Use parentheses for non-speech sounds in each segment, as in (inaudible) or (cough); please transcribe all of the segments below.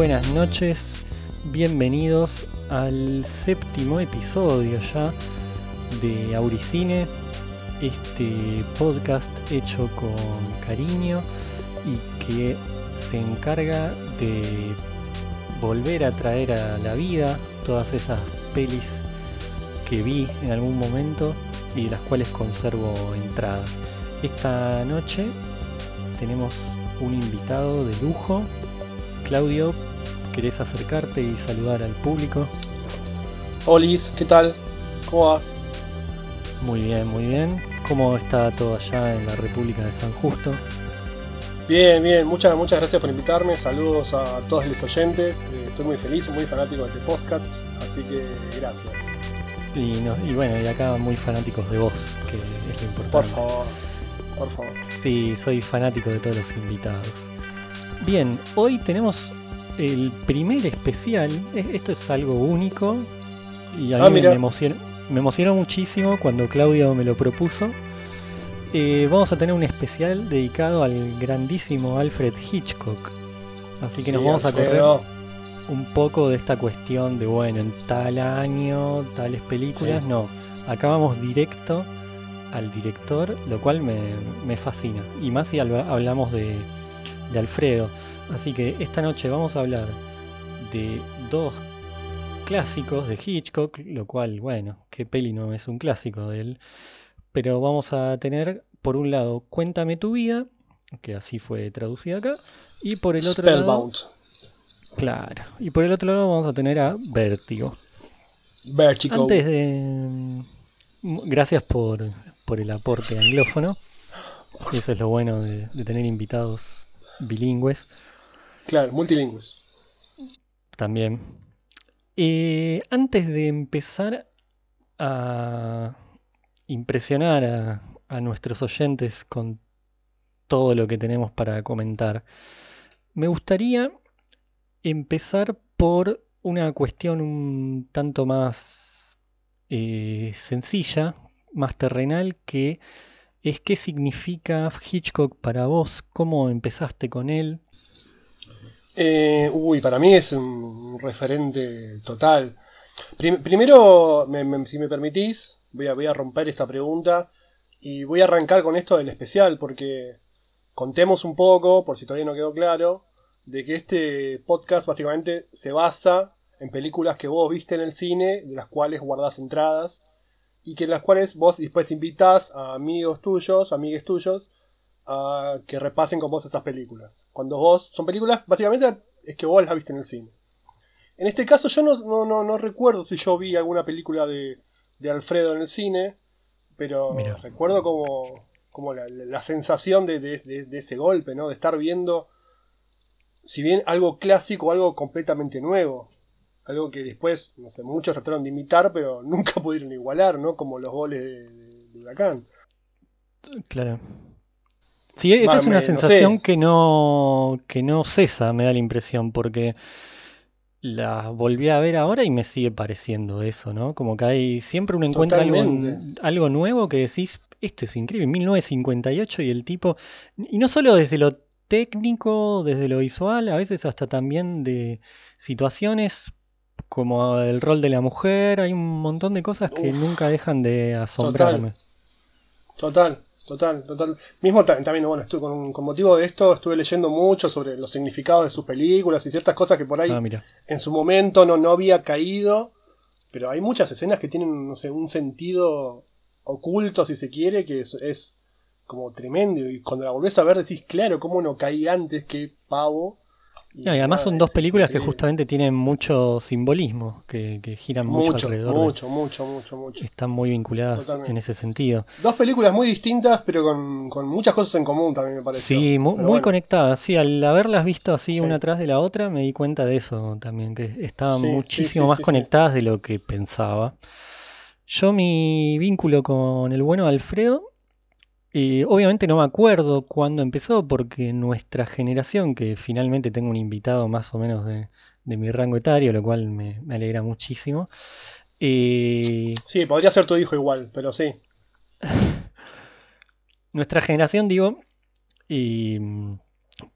buenas noches, bienvenidos al séptimo episodio ya de Auricine, este podcast hecho con cariño y que se encarga de volver a traer a la vida todas esas pelis que vi en algún momento y de las cuales conservo entradas. Esta noche tenemos un invitado de lujo. Claudio, ¿querés acercarte y saludar al público? Olis, ¿qué tal? ¿Cómo va? Muy bien, muy bien. ¿Cómo está todo allá en la República de San Justo? Bien, bien, muchas, muchas gracias por invitarme. Saludos a todos los oyentes. Eh, estoy muy feliz, muy fanático de este podcast, así que gracias. Y, y bueno, y acá muy fanáticos de vos, que es lo importante. Por favor, por favor. Sí, soy fanático de todos los invitados. Bien, hoy tenemos el primer especial. Esto es algo único y a Ah, mí me mira. emociona, me emocionó muchísimo cuando Claudio me lo propuso. Eh, vamos a tener un especial dedicado al grandísimo Alfred Hitchcock. Así que nos Sí, vamos a correr un poco de esta cuestión de, bueno, en tal año, tales películas. Sí. No, acá vamos directo al director, lo cual me, me fascina. Y más si habla- hablamos de, de Alfredo. Así que esta noche vamos a hablar de dos clásicos de Hitchcock, lo cual, bueno, qué peli no es un clásico de él. Pero vamos a tener, por un lado, Cuéntame tu vida, que así fue traducida acá, y por el otro lado... Spellbound. Claro. Y por el otro lado vamos a tener a Vértigo. Vertigo. Antes de... mm, Gracias por, por el aporte anglófono. Eso es lo bueno de, de tener invitados bilingües Claro, multilingües. también. Eh, antes de empezar a impresionar a, nuestros oyentes con todo lo que tenemos para comentar, me gustaría empezar por una cuestión un tanto más eh, sencilla, más terrenal, que es qué significa Hitchcock para vos, cómo empezaste con él. Eh, uy, para mí es un referente total. Prim- primero, me- si me permitís, voy a, voy a romper esta pregunta y voy a arrancar con esto del especial, porque contemos un poco, por si todavía no quedó claro, de que este podcast básicamente se basa en películas que vos viste en el cine, de las cuales guardás entradas, y que las cuales vos después invitás a amigos tuyos, amigues tuyos, a que repasen con vos esas películas. Cuando vos, son películas, básicamente es que vos las viste en el cine. En este caso yo no, no, no, no recuerdo si yo vi alguna película de, de Alfredo en el cine, pero recuerdo como, como la, la- sensación de, de- de- ese golpe, ¿no? De estar viendo, si bien algo clásico, algo completamente nuevo. Algo que después, no sé, muchos trataron de imitar, pero (laughs) nunca pudieron igualar, ¿no? Como los goles de Huracán. Claro. Sí, esa es una no sensación sé. que no que no cesa, me da la impresión, porque la volví a ver ahora y me sigue pareciendo eso, ¿no? Como que hay siempre uno encuentra algo, algo nuevo que decís, esto es increíble, 1958 y el tipo, y no solo desde lo técnico, desde lo visual, a veces hasta también de situaciones como el rol de la mujer, hay un montón de cosas que Uf, nunca dejan de asombrarme. Total, total, total. Mismo ta- también, bueno, estuve con, con motivo de esto, estuve leyendo mucho sobre los significados de sus películas y ciertas cosas que por ahí Ah, en su momento no, no había caído, pero hay muchas escenas que tienen, no sé, un sentido oculto, si se quiere, que es, es como tremendo. Y cuando la volvés a ver decís, claro, cómo no caí antes, qué pavo. No, y además son dos películas que justamente tienen mucho simbolismo, que, que giran mucho, Mucho, alrededor. de- mucho, mucho, mucho, mucho. están muy vinculadas Totalmente. en ese sentido. Dos películas muy distintas, pero con, con muchas cosas en común también me pareció. Sí, muy bueno. conectadas. Sí, al haberlas visto así Sí. una tras de la otra, me di cuenta de eso también, que estaban Sí, muchísimo sí, más conectadas de lo que pensaba. Yo mi vínculo con el bueno Alfredo, eh, obviamente no me acuerdo cuándo empezó, porque nuestra generación, que finalmente tengo un invitado más o menos de, de mi rango etario, lo cual me, me alegra muchísimo. eh, Sí, podría ser tu hijo igual, pero sí. (laughs) nuestra generación, digo, y, mm,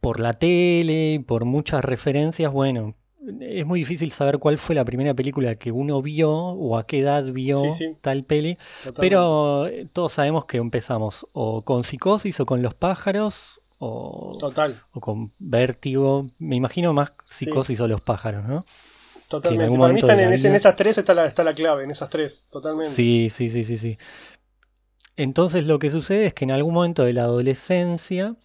por la tele, por muchas referencias, bueno, es muy difícil saber cuál fue la primera película que uno vio o a qué edad vio tal peli, pero todos sabemos que empezamos o con Psicosis o con Los pájaros o, Total. o con Vértigo, me imagino más Psicosis o Los pájaros, ¿no? Totalmente. Para mí están en, esas tres está la, está la clave, en esas tres, totalmente. Sí, sí, sí, sí, sí. Entonces lo que sucede es que en algún momento de la adolescencia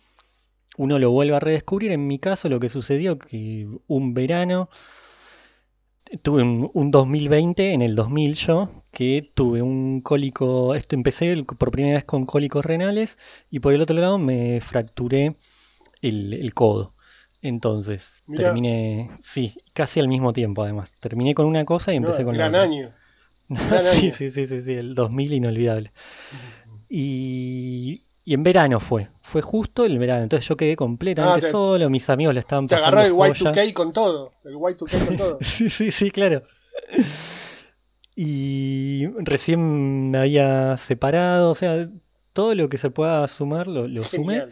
uno lo vuelve a redescubrir. En mi caso lo que sucedió que un verano, tuve un, 2020, en el 2000 yo, que tuve un cólico, esto empecé por primera vez con cólicos renales y por el otro lado me fracturé el, codo. Entonces, terminé, sí, casi al mismo tiempo además. Terminé con una cosa y empecé con gran la (laughs) año. sí, sí, sí, sí, sí, el 2000 inolvidable. Y y en verano fue, fue justo el verano. Entonces yo quedé completamente ah, solo, mis amigos le estaban pasando. Te agarró el Y2K con todo. El Y2K con todo. (laughs) sí, sí, sí, claro. Y recién me había separado, o sea, todo lo que se pueda sumar lo, lo sumé.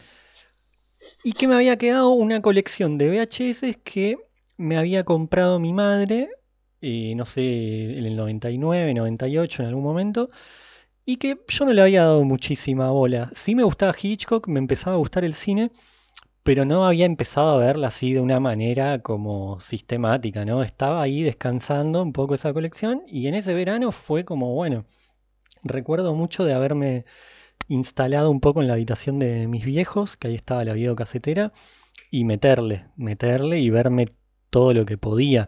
Y que me había quedado una colección de VHS que me había comprado mi madre, eh, no sé, en el 99, 98, en algún momento y que yo no le había dado muchísima bola. Sí me gustaba Hitchcock, me empezaba a gustar el cine, pero no había empezado a verla así de una manera como sistemática, ¿no? Estaba ahí descansando un poco esa colección y en ese verano fue como, bueno, recuerdo mucho de haberme instalado un poco en la habitación de mis viejos, que ahí estaba la videocasetera, y meterle, meterle y verme todo lo que podía.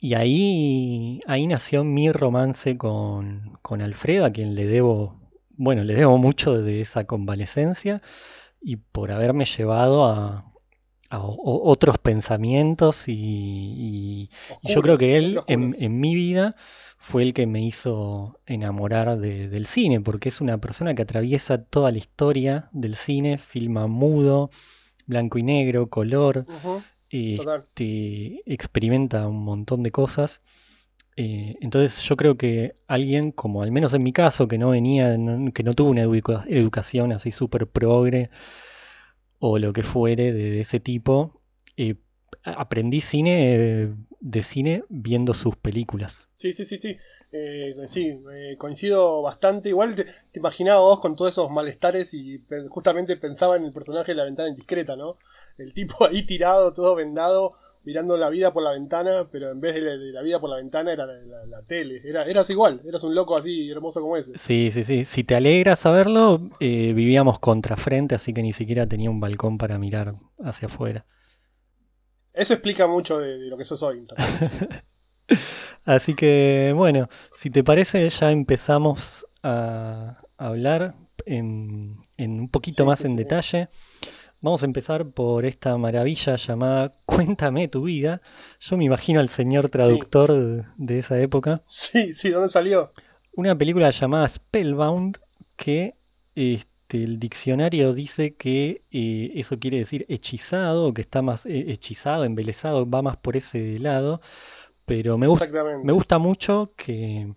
Y ahí, ahí nació mi romance con, con Alfredo, a quien le debo, bueno, le debo mucho de esa convalecencia y por haberme llevado a, otros pensamientos y, yo creo que él en, en, mi vida fue el que me hizo enamorar del cine, porque es una persona que atraviesa toda la historia del cine, filma mudo, blanco y negro, color, este, experimenta un montón de cosas. Eh, entonces yo creo que alguien, como al menos en mi caso, que no venía, que no tuvo una educación así súper progre o lo que fuere de, ese tipo, eh, aprendí cine de cine viendo sus películas. Sí, sí, sí, sí. Eh, sí, coincido bastante. Igual te, imaginaba vos con todos esos malestares y justamente pensaba en el personaje de la ventana indiscreta, ¿no? El tipo ahí tirado, todo vendado, mirando la vida por la ventana, pero en vez de la, vida por la ventana era la, tele. Era, eras igual, eras un loco así hermoso como ese. Sí, sí, sí. Si te alegra saberlo, eh, vivíamos contrafrente, así que ni siquiera tenía un balcón para mirar hacia afuera. Eso explica mucho de, lo que sos hoy. (laughs) Así que bueno, si te parece ya empezamos a hablar en, un poquito más en detalle. Vamos a empezar por esta maravilla llamada Cuéntame tu vida. Yo me imagino al señor traductor de esa época. Sí, sí, ¿dónde salió? Una película llamada Spellbound que este, este, el diccionario dice que eh, eso quiere decir hechizado, que está más eh, hechizado, embelesado, va más por ese lado. Pero me, me gusta mucho que,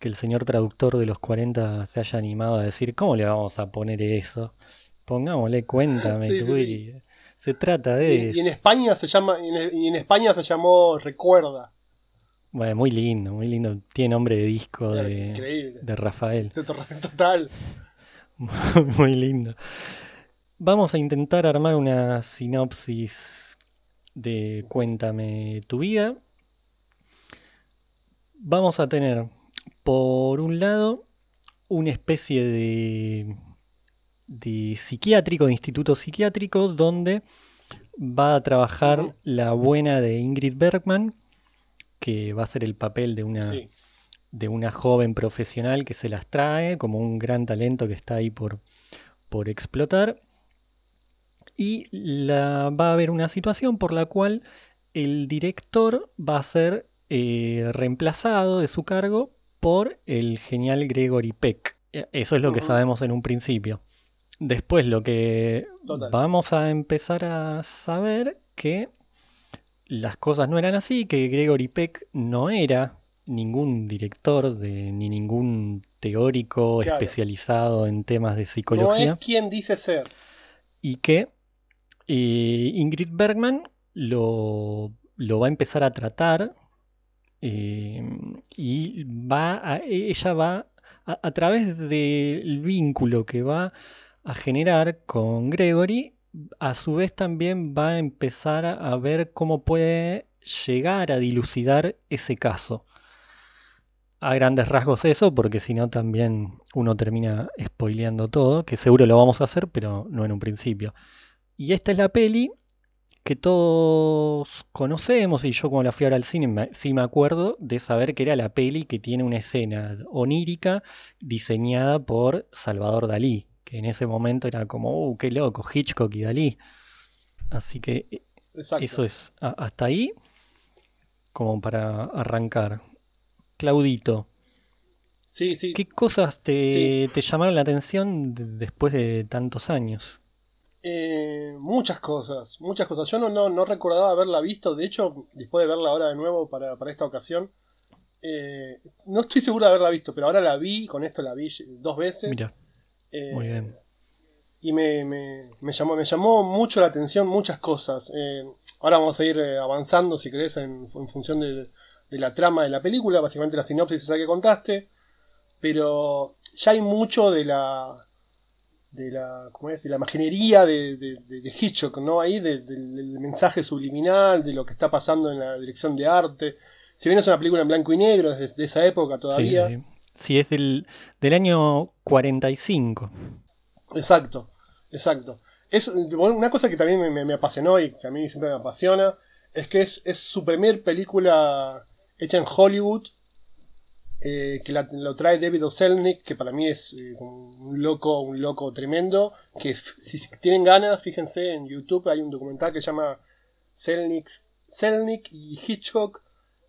el señor traductor de los 40 se haya animado a decir, ¿cómo le vamos a poner eso? Pongámosle, cuéntame, se trata de... Y, en España se llama, y en, España se llamó Recuerda. Bueno, muy lindo, muy lindo. Tiene nombre de disco de, de Rafael. Total. (laughs) Muy lindo. Vamos a intentar armar una sinopsis de Cuéntame tu vida. Vamos a tener, por un lado, una especie de, de psiquiátrico, de instituto psiquiátrico, donde va a trabajar la buena de Ingrid Bergman, que va a ser el papel de una de una joven profesional que se las trae como un gran talento que está ahí por, por explotar. Y la, va a haber una situación por la cual el director va a ser eh, reemplazado de su cargo por el genial Gregory Peck. E, eso es lo que sabemos en un principio. Después lo que vamos a empezar a saber que las cosas no eran así, que Gregory Peck no era ningún director de, ni ningún teórico especializado en temas de psicología. No es quien dice ser. Y que Ingrid Bergman lo, va a empezar a tratar eh, y va ella va a, través del vínculo que va a generar con Gregory, a su vez también va a empezar a ver cómo puede llegar a dilucidar ese caso. A grandes rasgos eso, porque si no también uno termina spoileando todo, que seguro lo vamos a hacer, pero no en un principio. Y esta es la peli que todos conocemos, y yo como la fui ahora al cine, sí me acuerdo de saber que era la peli que tiene una escena onírica diseñada por Salvador Dalí, que en ese momento era como, ¡uh, qué loco! Hitchcock y Dalí. Así que eh, eso es hasta ahí, como para arrancar. Claudito. Sí, sí. ¿Qué cosas te, te llamaron la atención después de tantos años? Eh, muchas cosas, muchas cosas. Yo no, no, no, recordaba haberla visto, de hecho, después de verla ahora de nuevo para, esta ocasión, eh, no estoy seguro de haberla visto, pero ahora la vi, con esto la vi dos veces. Mira. Eh, muy bien. Y me, me, me, llamó, me llamó mucho la atención muchas cosas. ahora vamos a ir avanzando, si querés, en, función de, de, la trama de la película, básicamente la sinopsis esa que contaste. Pero ya hay mucho de la, de la, ¿cómo es? de la imaginería de, de, Hitchcock, ¿no? Ahí del mensaje subliminal, de lo que está pasando en la dirección de arte. Si bien es una película en blanco y negro, desde esa época todavía. Sí, es del, del año 45. Exacto, exacto. Es una cosa que también me, me, apasionó y que a mí siempre me apasiona, es que es, es su primer película hecha en Hollywood eh, que lo trae David Oselnik, que para mí es eh, un loco, un loco tremendo, que si tienen ganas, fíjense en YouTube, hay un documental que se llama Selnik, y Hitchcock,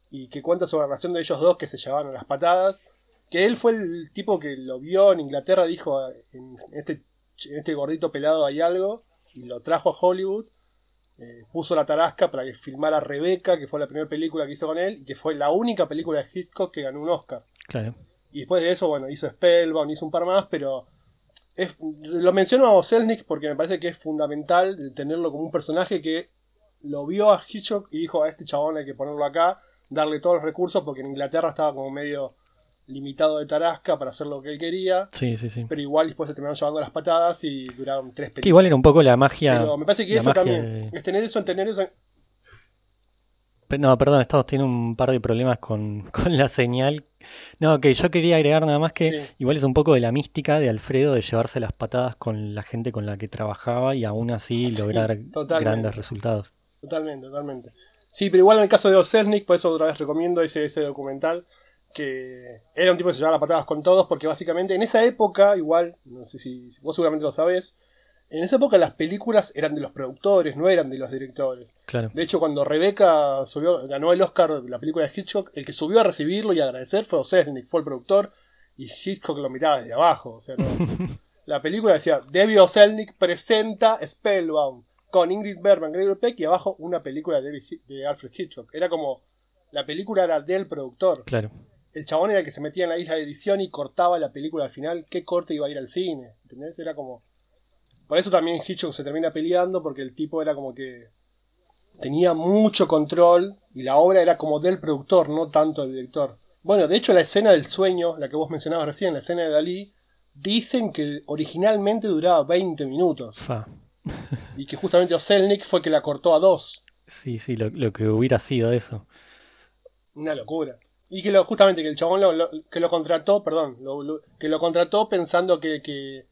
y que cuenta sobre la relación de ellos dos que se llevaban a las patadas, que él fue el tipo que lo vio en Inglaterra, dijo, en este, en este gordito pelado hay algo, y lo trajo a Hollywood, eh, puso la tarasca para que filmara Rebeca, que fue la primera película que hizo con él, y que fue la única película de Hitchcock que ganó un Oscar. Claro. Y después de eso, bueno, hizo Spellbound, hizo un par más, pero es, lo menciono a Selnick porque me parece que es fundamental tenerlo como un personaje que lo vio a Hitchcock y dijo a este chabón hay que ponerlo acá, darle todos los recursos, porque en Inglaterra estaba como medio limitado de Tarasca para hacer lo que él quería. Sí, sí, sí. Pero igual después se terminaron llevando las patadas y duraron tres películas. igual era un poco la magia. Pero me parece que eso también. Es tener eso, en tener eso. No, perdón, estamos teniendo un par de problemas con, (laughs) con la señal. No, que yo quería agregar nada más que igual es un poco de la mística de Alfredo de llevarse las patadas con la gente con la que trabajaba y aún así lograr grandes resultados. Totalmente, totalmente. Sí, pero igual en el caso de Oselnik, por eso otra vez recomiendo ese, ese documental, que era un tipo que se llevaba las patadas con todos, porque básicamente en esa época, igual, no sé si, vos seguramente lo sabés, en esa época las películas eran de los productores, no eran de los directores. Claro. De hecho, cuando Rebeca subió, ganó el Oscar la película de Hitchcock, el que subió a recibirlo y agradecer fue Osesnik, fue el productor, y Hitchcock lo miraba desde abajo. O sea, (laughs) la película decía, Debbie Oselnik presenta Spellbound con Ingrid Bergman, Gregory Peck y abajo una película de, de Alfred Hitchcock. Era como, la película era del productor. Claro el chabón era el que se metía en la isla de edición y cortaba la película al final, qué corte iba a ir al cine, ¿entendés? Era como... Por eso también Hitchcock se termina peleando, porque el tipo era como que tenía mucho control y la obra era como del productor, no tanto del director. Bueno, de hecho la escena del sueño, la que vos mencionabas recién, la escena de Dalí, dicen que originalmente duraba 20 minutos. (laughs) y que justamente Oselnik fue que la cortó a dos. Sí, sí, lo, lo que hubiera sido eso. Una locura. Y que lo, justamente que el chabón lo, que lo contrató, perdón, que lo contrató pensando que, que,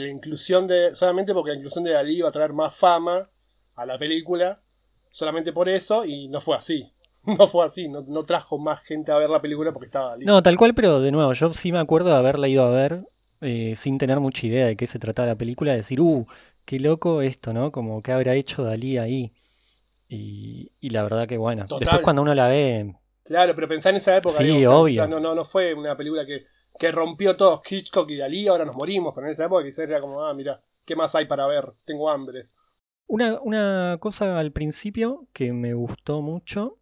la inclusión de. solamente porque la inclusión de Dalí iba a traer más fama a la película, solamente por eso, y no fue así. (laughs) No fue así, no, trajo más gente a ver la película porque estaba Dalí. No, tal cual, pero de nuevo, yo sí me acuerdo de haberla ido a ver eh, sin tener mucha idea de qué se trataba la película, de decir, uh, qué loco esto, ¿no? Como que habrá hecho Dalí ahí. Y, y la verdad que bueno. Después cuando uno la ve, Claro, pero pensá en esa época. Sí, obvio. no, no, no fue una película que, que rompió todos Hitchcock y Dalí, ahora nos morimos, pero en esa época quizás era como, ah, mira, ¿qué más hay para ver? Tengo hambre. Una, una cosa al principio que me gustó mucho,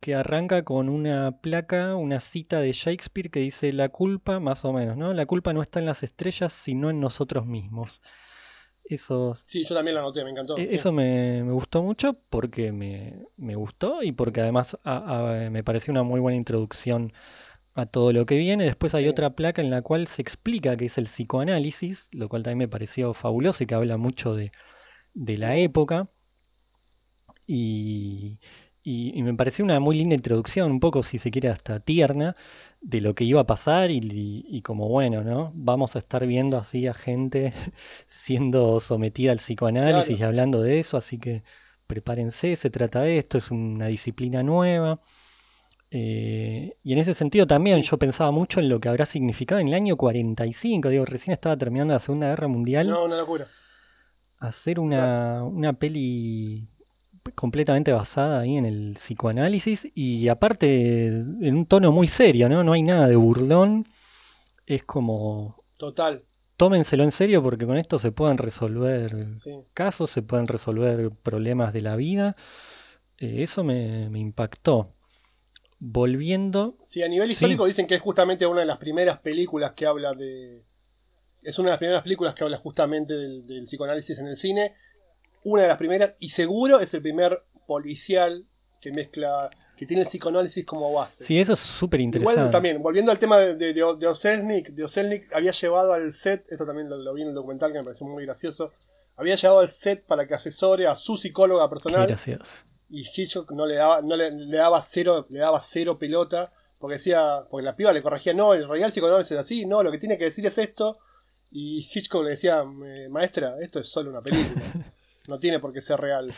que arranca con una placa, una cita de Shakespeare que dice la culpa, más o menos, ¿no? La culpa no está en las estrellas, sino en nosotros mismos. Eso, Sí, yo también lo anoté, me encantó. e- sí. eso me, me gustó mucho porque me, me gustó y porque además a- a- me pareció una muy buena introducción a todo lo que viene. Después hay Sí. otra placa en la cual se explica qué es el psicoanálisis, lo cual también me pareció fabuloso y que habla mucho de, de la época. Y, y- y me pareció una muy linda introducción, un poco, si se quiere, hasta tierna, de lo que iba a pasar y, y- y como bueno, ¿no? Vamos a estar viendo así a gente (laughs) siendo sometida al psicoanálisis y hablando de eso, así que prepárense, se trata de esto, es una disciplina nueva. Eh, y en ese sentido también Sí. yo pensaba mucho en lo que habrá significado en el año 45, digo, recién estaba terminando la Segunda Guerra Mundial No, una locura. hacer Claro. una, una peli completamente basada ahí en el psicoanálisis y aparte en un tono muy serio, ¿no? No hay nada de burlón, es como Total. tómenselo en serio porque con esto se pueden resolver Sí. casos, se pueden resolver problemas de la vida. Eh, eso me, me impactó. Volviendo, Sí, a nivel sí, histórico dicen que es justamente una de las primeras películas que habla de. Es una de las primeras películas que habla justamente del, del psicoanálisis en el cine. Una de las primeras, y seguro es el primer policial que mezcla. que tiene el psicoanálisis como base. sí, eso es súper Igual interesante. también, volviendo al tema de, de, de, de Oselnik, de Oselnik había llevado al set, esto también lo, lo vi en el documental que me pareció muy gracioso, había llevado al set para que asesore a su psicóloga personal gracioso. y Hitchcock no le daba, no le, le daba cero, le daba cero pelota, porque decía, porque la piba le corregía, no, el psicoanálisis es así, no, lo que tiene que decir es esto, y Hitchcock le decía, "Eh, maestra, esto es solo una película, (laughs) no tiene por qué ser real.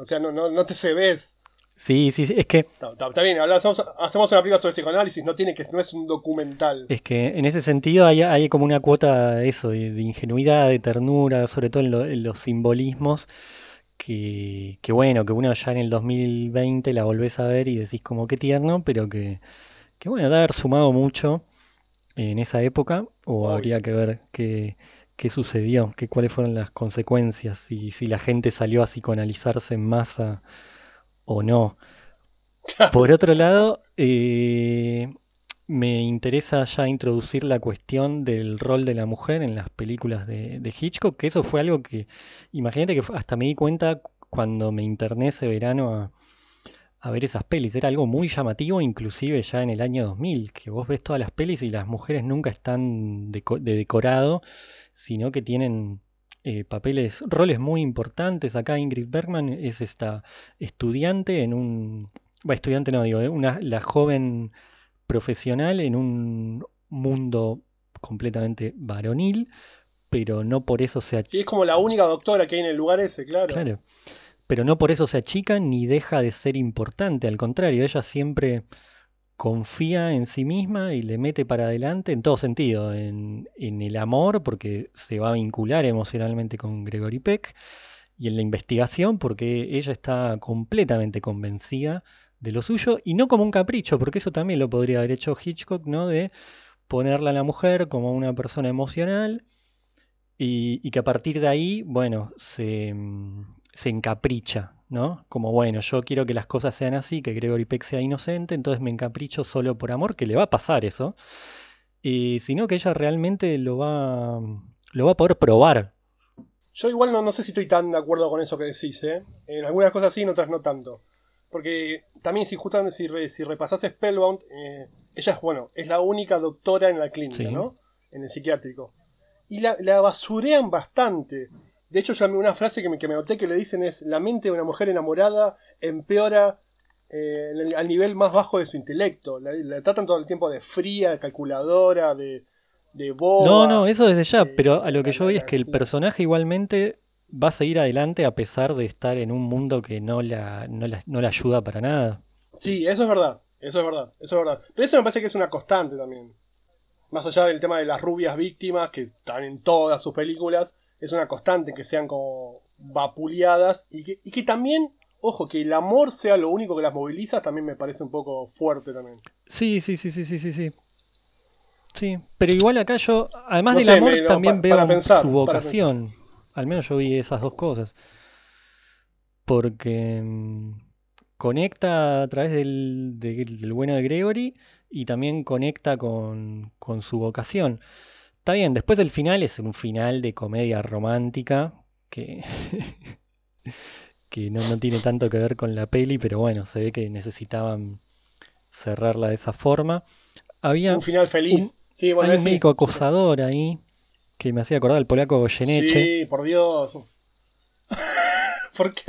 O sea, no, no, no te se ves. Sí, sí, sí, es que Está, está- está bien, hablamos- hacemos una película sobre psicoanálisis, no tiene que, no es un documental. Es que en ese sentido hay, hay como una cuota de eso, de, de ingenuidad, de ternura, sobre todo en, lo- en los simbolismos, que, que bueno, que uno ya en el 2020 la volvés a ver y decís como qué tierno, pero que, que bueno, debe haber sumado mucho en esa época, o Obvio. habría que ver qué, qué sucedió, qué, cuáles fueron las consecuencias, y si la gente salió a psicoanalizarse en masa o no. (laughs) Por otro lado, eh, me interesa ya introducir la cuestión del rol de la mujer en las películas de, de Hitchcock, que eso fue algo que, imagínate que hasta me di cuenta cuando me interné ese verano a, a ver esas pelis, era algo muy llamativo, inclusive ya en el año 2000, que vos ves todas las pelis y las mujeres nunca están de decorado, sino que tienen eh, papeles, roles muy importantes. Acá Ingrid Bergman es esta estudiante en un, bueno, estudiante no digo, eh, una, la joven profesional en un mundo completamente varonil, pero no por eso se Sí, es como la única doctora que hay en el lugar ese, claro. Claro. Pero no por eso se achica ni deja de ser importante, al contrario, ella siempre confía en sí misma y le mete para adelante en todo sentido, en, en el amor, porque se va a vincular emocionalmente con Gregory Peck, y en la investigación, porque ella está completamente convencida de lo suyo, y no como un capricho, porque eso también lo podría haber hecho Hitchcock, ¿no? De ponerla a la mujer como una persona emocional y, que a partir de ahí, bueno, se, mm, se encapricha, ¿no? Como, bueno, yo quiero que las cosas sean así, que Gregory Peck sea inocente, entonces me encapricho solo por amor, que le va a pasar eso, y sino que ella realmente lo va, lo va a poder probar. Yo igual no, no sé si estoy tan de acuerdo con eso que decís, ¿eh? En algunas cosas sí, en otras no tanto. Porque también si justamente si, re- si repasás Spellbound, eh, ella es, bueno, es la única doctora en la clínica, Sí. ¿no? En el psiquiátrico. Y la, la basurean bastante. De hecho, una frase que me, que me noté que le dicen es, la mente de una mujer enamorada empeora eh, en el- al nivel más bajo de su intelecto. La, la tratan todo el tiempo de fría, de calculadora, de, de boba. No, no, eso desde ya, pero a lo que yo voy es que el personaje igualmente va a seguir adelante a pesar de estar en un mundo que no la, no la, no la ayuda para nada. Sí, eso es verdad, eso es verdad, eso es verdad. Pero eso me parece que es una constante también. Más allá del tema de las rubias víctimas, que están en todas sus películas, es una constante que sean como vapuleadas y que, y que también, ojo, que el amor sea lo único que las moviliza, también me parece un poco fuerte también. Sí, sí, sí, sí, sí, sí, sí. Sí, pero igual acá yo, además No del sé, amor, me- no, también pa- veo para pensar, su vocación. Al menos yo vi esas dos cosas. Porque mm, conecta a través del, de- del bueno de Gregory y también conecta con, con su vocación. Está bien. Después el final es un final de comedia romántica que, (laughs) que no, no tiene tanto que ver con la peli, pero bueno, se ve que necesitaban cerrarla de esa forma. Había Un final feliz. sí, bueno, hay un sí, médico sí. acosador ahí que me hacía acordar al polaco Goyeneche. Sí, por Dios. (laughs) Porque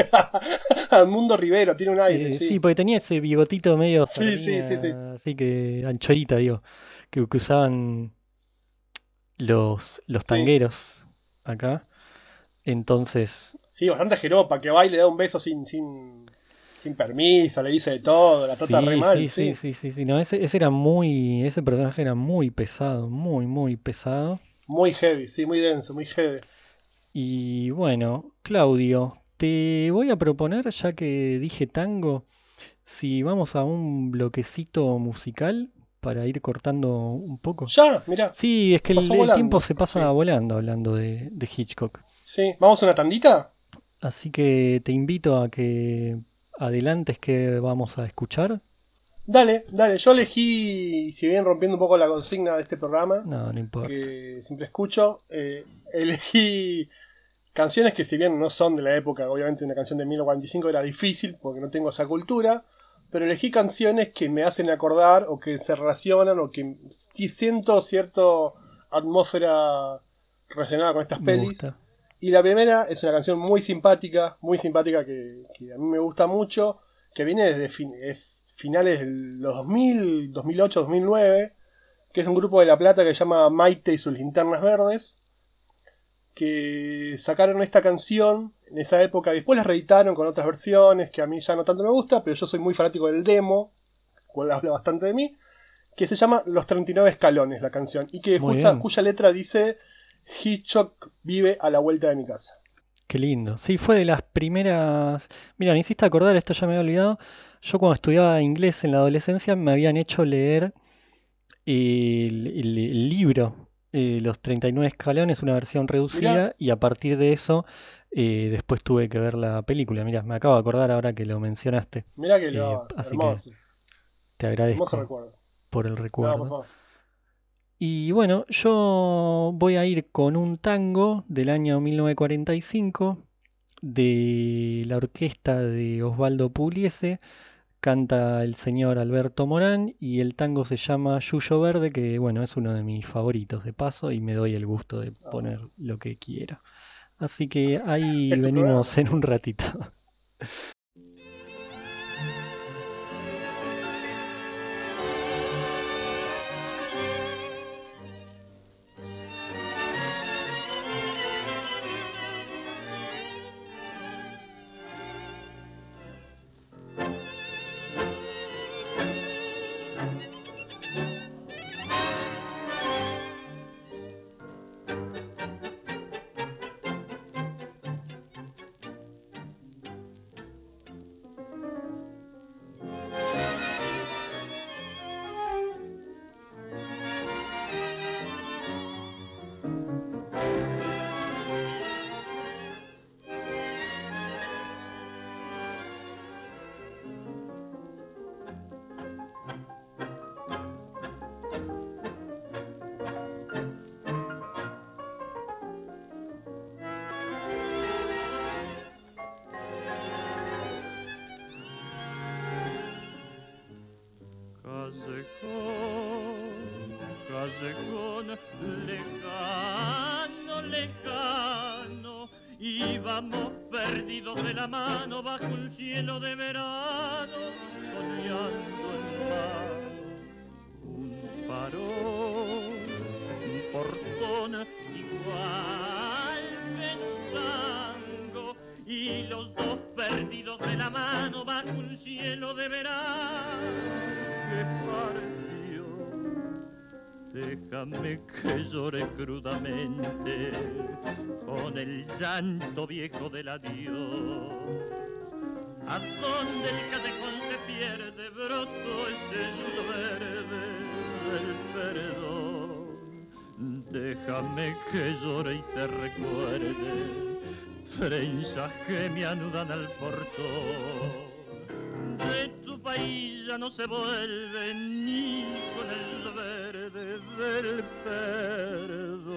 (laughs) al mundo Rivero tiene un aire, Eh, sí. sí, porque tenía ese bigotito medio Sí, sí, sí, sí. así que anchorita, digo, que, que usaban los, los Sí. tangueros acá. Entonces, Sí, bastante jeropa, que va y le da un beso sin, sin, sin permiso, le dice de todo, la trata sí, re mal, sí. sí, sí, sí, sí, no, ese, ese era muy, ese personaje era muy pesado, muy, muy pesado. Muy heavy, sí, muy denso, muy heavy. Y bueno, Claudio, te voy a proponer, ya que dije tango, si vamos a un bloquecito musical para ir cortando un poco. Ya, mirá, Sí, es que el, el tiempo se pasa sí. volando hablando de, de Hitchcock. sí. ¿Vamos a una tandita? Así que te invito a que adelantes que vamos a escuchar. Dale, dale, yo elegí, si bien rompiendo un poco la consigna de este programa, No, no importa. que siempre escucho, eh, elegí canciones que si bien no son de la época, obviamente una canción de 1945 era difícil porque no tengo esa cultura, pero elegí canciones que me hacen acordar o que se relacionan o que sí siento cierta atmósfera relacionada con estas pelis. Y la primera es una canción muy simpática, muy simpática que, que a mí me gusta mucho, que viene desde fin- es finales de los 2000, 2008, 2009, que es un grupo de La Plata que se llama Maite y sus linternas verdes, que sacaron esta canción en esa época, después la reeditaron con otras versiones que a mí ya no tanto me gusta, pero yo soy muy fanático del demo, cual habla bastante de mí, que se llama Los 39 escalones la canción, y que escucha- cuya letra dice Hitchcock vive a la vuelta de mi casa. Qué lindo. Sí, fue de las primeras. Mira, me hiciste acordar, esto ya me había olvidado. Yo cuando estudiaba inglés en la adolescencia me habían hecho leer el, el- el libro, eh, Los 39 escalones, una versión reducida, y a partir de eso eh, después tuve que ver la película. Mira, me acabo de acordar ahora que lo mencionaste. Mirá que Eh, lo así hermoso, Te hermoso agradezco recuerdo. por el No, recuerdo. por favor. Y bueno, yo voy a ir con un tango del año 1945 de la orquesta de Osvaldo Pugliese. Canta el señor Alberto Morán y el tango se llama Yuyo Verde, que bueno, es uno de mis favoritos de paso y me doy el gusto de Ah. poner lo que quiera. Así que ahí venimos en un ratito. Mano bajo un cielo de verano, soñando en vano. Un parón, un portón igual pensando, y los dos perdidos de la mano bajo un cielo de verano Déjame que llore crudamente con el llanto viejo del adiós. A donde el callejón se pierde, brotó ese yuyo verde del perdón. Déjame que llore y te recuerde, trenzas que me anudan al portón. De tu país ya no se vuelve ni con el del perdón.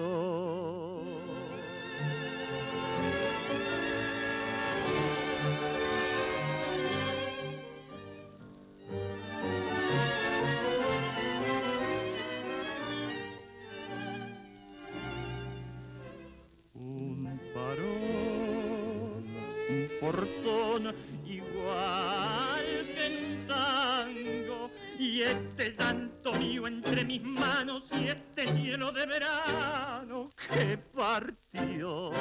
Un parón, un portón igual que en tango y este es mío entre mis manos cielo de verano que partió.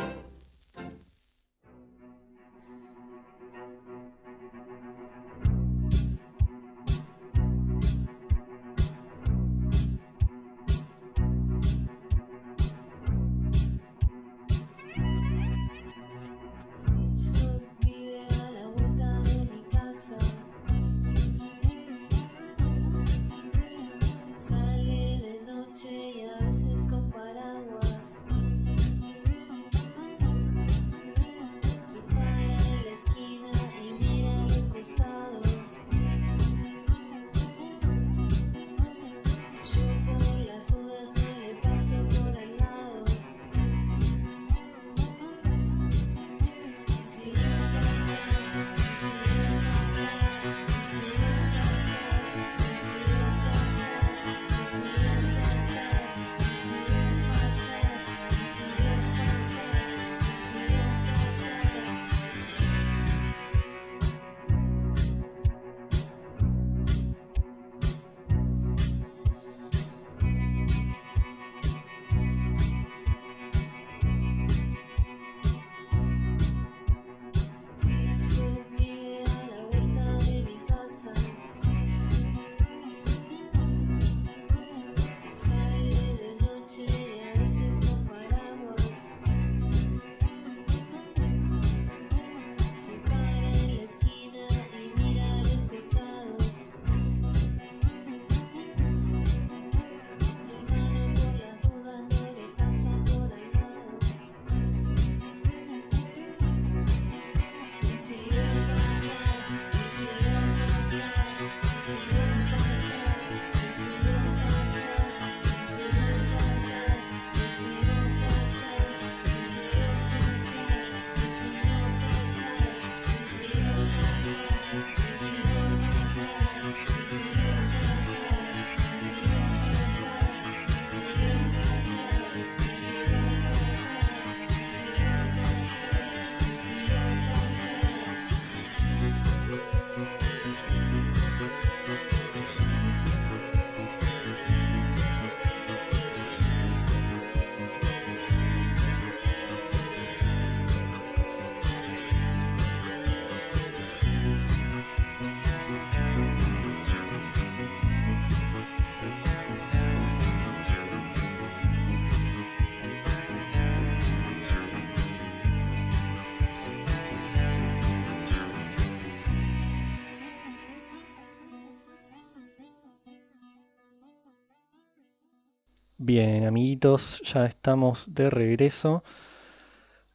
Bien, amiguitos, ya estamos de regreso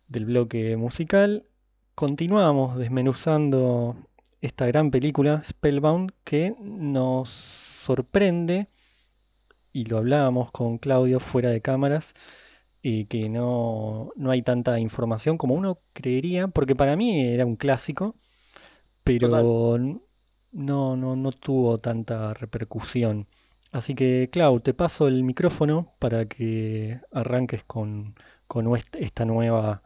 del bloque musical. Continuamos desmenuzando esta gran película, Spellbound, que nos sorprende, y lo hablábamos con Claudio fuera de cámaras, y que no, no hay tanta información como uno creería, porque para mí era un clásico, pero no, no, no tuvo tanta repercusión. Así que, Clau, te paso el micrófono para que arranques con, esta nueva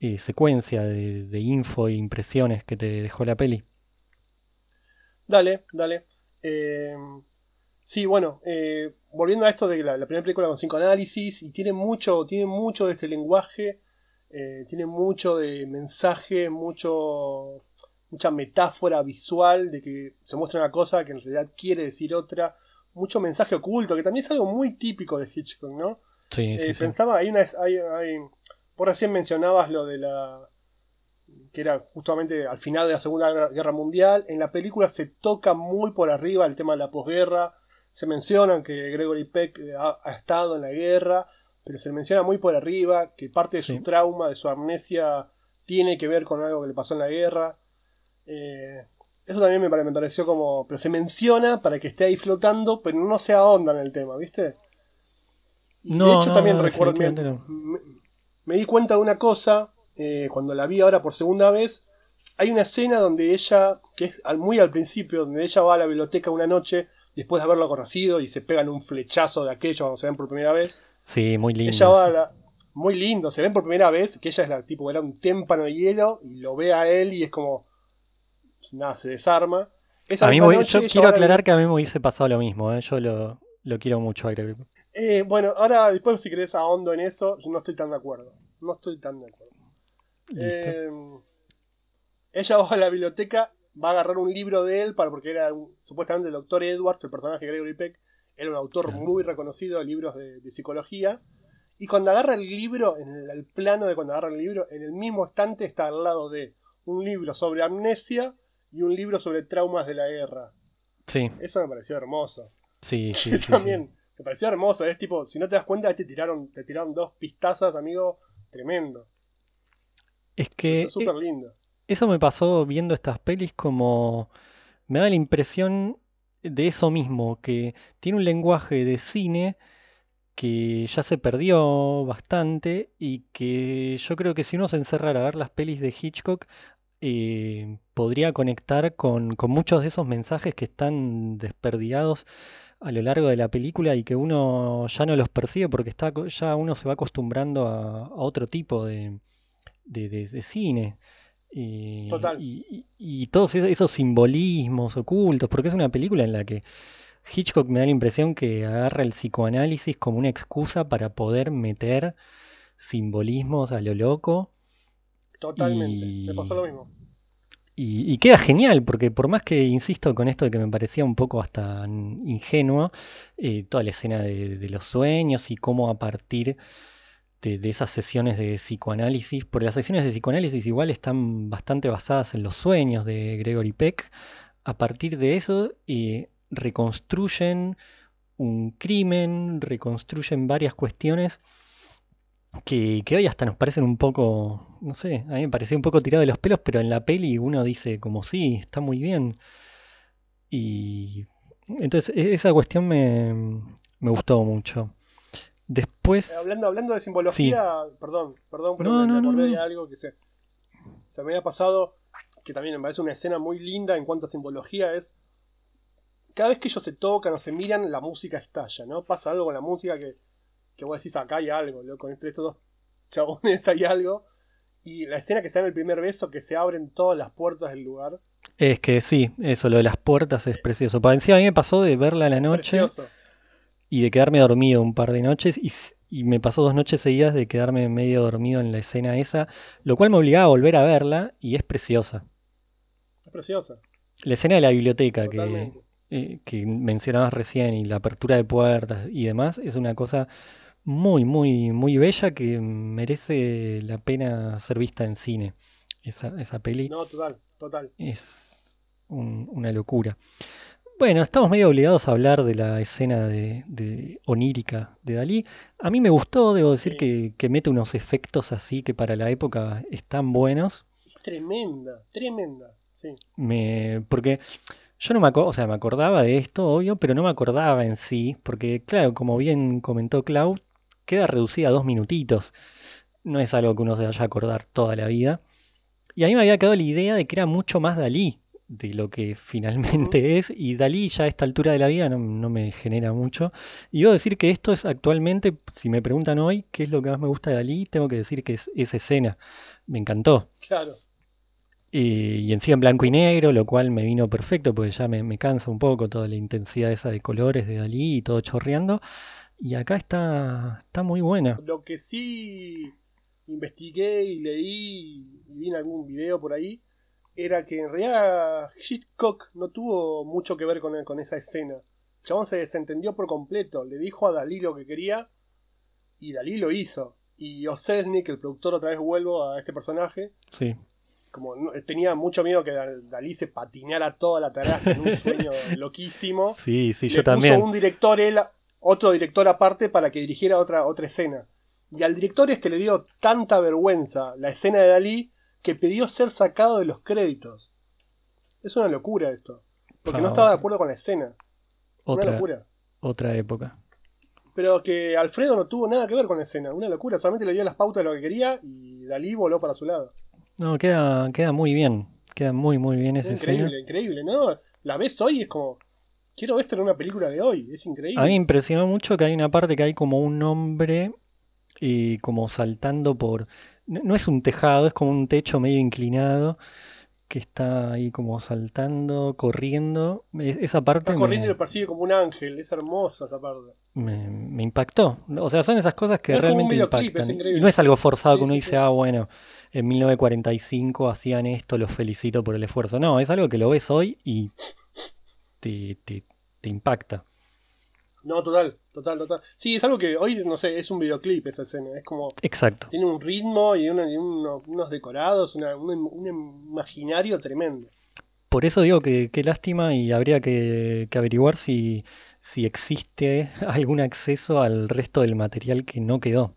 eh, secuencia de, info e impresiones que te dejó la peli. Dale, dale. Em, sí, bueno, eh, volviendo a esto de la, primera película con cinco análisis, y tiene mucho, tiene mucho de este lenguaje, eh, tiene mucho de mensaje, mucho, mucha metáfora visual de que se muestra una cosa que en realidad quiere decir otra mucho mensaje oculto, que también es algo muy típico de Hitchcock, ¿no? Sí, eh, Pensaba, hay una. Hay, hay, vos recién mencionabas lo de la. que era justamente al final de la Segunda Guerra Mundial. En la película se toca muy por arriba el tema de la posguerra. Se menciona que Gregory Peck eh, ha, estado en la guerra, pero se menciona muy por arriba que parte de su trauma, de su amnesia, tiene que ver con algo que le pasó en la guerra. Eh, eso también me, pareció como. Pero se menciona para que esté ahí flotando, pero no se ahonda en el tema, ¿viste? No, de hecho, también recuerdo. Me, me, di cuenta de una cosa eh, cuando la vi ahora por segunda vez. Hay una escena donde ella, que es muy al principio, donde ella va a la biblioteca una noche después de haberlo conocido y se pegan un flechazo de aquello cuando se ven por primera vez. Sí, muy lindo. Ella va a la, muy lindo. Se ven por primera vez que ella es la tipo, era un témpano de hielo y lo ve a él y es como. Nada, se desarma. Esa a mí yo quiero aclarar que a mí me hubiese pasado lo mismo, ¿eh? yo lo, lo quiero mucho a eh, bueno, ahora después si querés ahondo en eso, yo no estoy tan de acuerdo. No estoy tan de acuerdo. Eh, ella va a la biblioteca, va a agarrar un libro de él, para, porque era supuestamente el doctor Edwards, el personaje de Gregory Peck, era un autor muy reconocido de libros de, psicología. Y cuando agarra el libro, en el, plano de cuando agarra el libro, en el mismo estante está al lado de un libro sobre amnesia y un libro sobre traumas de la guerra. Sí. Eso me pareció hermoso. Sí, (laughs) sí, También me pareció hermoso. Es tipo, si no te das cuenta, te tiraron, te tiraron dos pistazas, amigo. Tremendo. Es que. Eso es súper lindo. Eso me pasó viendo estas pelis como. Me da la impresión de eso mismo, que tiene un lenguaje de cine que ya se perdió bastante y que yo creo que si uno se encerrara a ver las pelis de Hitchcock eh, podría conectar con, con, muchos de esos mensajes que están desperdigados a lo largo de la película y que uno ya no los percibe porque está, ya uno se va acostumbrando a, otro tipo de, de cine. Y, Y, todos esos simbolismos ocultos, porque es una película en la que Hitchcock me da la impresión que agarra el psicoanálisis como una excusa para poder meter simbolismos a lo loco. Totalmente, me pasó lo mismo. Y, queda genial, porque por más que insisto con esto de que me parecía un poco hasta ingenuo, eh, toda la escena de, los sueños y cómo a partir de, esas sesiones de psicoanálisis, porque las sesiones de psicoanálisis igual están bastante basadas en los sueños de Gregory Peck, a partir de eso eh, reconstruyen un crimen, reconstruyen varias cuestiones que, hoy hasta nos parecen un poco, no sé, a mí me parecía un poco tirado de los pelos, pero en la peli uno dice como sí, está muy bien. Y entonces e, esa cuestión me, me gustó mucho. Después. Eh, hablando, hablando de simbología, perdón, perdón, pero me, acordé de algo que se, se me había pasado, que también me parece una escena muy linda en cuanto a simbología, es cada vez que ellos se tocan o se miran, la música estalla, ¿no? Pasa algo con la música que, que vos decís, acá hay algo, con Entre estos dos chabones hay algo. Y la escena que se da en el primer beso, que se abren todas las puertas del lugar. Es que sí, eso, lo de las puertas es precioso. Para encima a mí me pasó de verla a la noche y de quedarme dormido un par de noches y, me pasó dos noches seguidas de quedarme medio dormido en la escena esa, lo cual me obligaba a volver a verla y es preciosa. Es preciosa. La escena de la biblioteca que, eh, que mencionabas recién y la apertura de puertas y demás es una cosa muy, muy, muy bella que merece la pena ser vista en cine. Esa, esa peli. No, total, total. Es una locura. Bueno, estamos medio obligados a hablar de la escena de, onírica de Dalí. A mí me gustó, debo decir que, que, mete unos efectos así que para la época están buenos. Es tremenda, tremenda, sí. Me, porque yo no me, o sea, me acordaba de esto, obvio, pero no me acordaba en sí, porque claro, como bien comentó Cloud, queda reducida a dos minutitos. No es algo que uno se vaya a acordar toda la vida. Y a mí me había quedado la idea de que era mucho más Dalí de lo que (laughs) finalmente es. Y Dalí ya a esta altura de la vida no, me genera mucho. Y debo decir que esto es actualmente, si me preguntan hoy qué es lo que más me gusta de Dalí, tengo que decir que es esa escena. Me encantó. Claro. Y, encima en blanco y negro, lo cual me vino perfecto porque ya me, me cansa un poco toda la intensidad esa de colores de Dalí y todo chorreando. Y acá está, está muy buena. Lo que sí investigué y leí y vi en algún video por ahí era que en realidad Hitchcock no tuvo mucho que ver con, con esa escena. El chabón se desentendió por completo. Le dijo a Dalí lo que quería y Dalí lo hizo. Y Oselnik, el productor, otra vez vuelvo a este personaje. Sí. Como tenía mucho miedo que Dalí se patinara toda la tarea en un (laughs) sueño loquísimo. Sí, sí, yo también. un director él otro director aparte para que dirigiera otra, otra escena. Y al director este le dio tanta vergüenza la escena de Dalí que pidió ser sacado de los créditos. Es una locura esto. Porque no estaba de acuerdo con la escena. Otra, una locura. Otra época. Pero que Alfredo no tuvo nada que ver con la escena. Una locura. Solamente le dio las pautas de lo que quería y Dalí voló para su lado. No, queda, queda muy bien. Queda muy, muy bien esa escena. Increíble, increíble, ¿no? La ves hoy y es como. Quiero esto en una película de hoy, es increíble. A mí me impresionó mucho que hay una parte que hay como un hombre y como saltando por... No, es un tejado, es como un techo medio inclinado que está ahí como saltando, corriendo. E- Esa parte Está corriendo y me, lo persigue como un ángel. Es hermoso esa parte. me- me impactó. O sea, son esas cosas que Es realmente es impactan. Y increíble. no es algo forzado Sí, que uno sí, dice, sí. ah, bueno, en 1945 hacían esto, los felicito por el esfuerzo. No, es algo que lo ves hoy y te, te, te impacta. No, total, total, total. Sí, es algo que hoy, no sé, es un videoclip esa escena. Es como. Exacto. Tiene un ritmo y, una- y uno- unos decorados, una- un, un imaginario tremendo. Por eso digo que qué lástima y habría que, que averiguar si, si existe (laughs) algún acceso al resto del material que no quedó.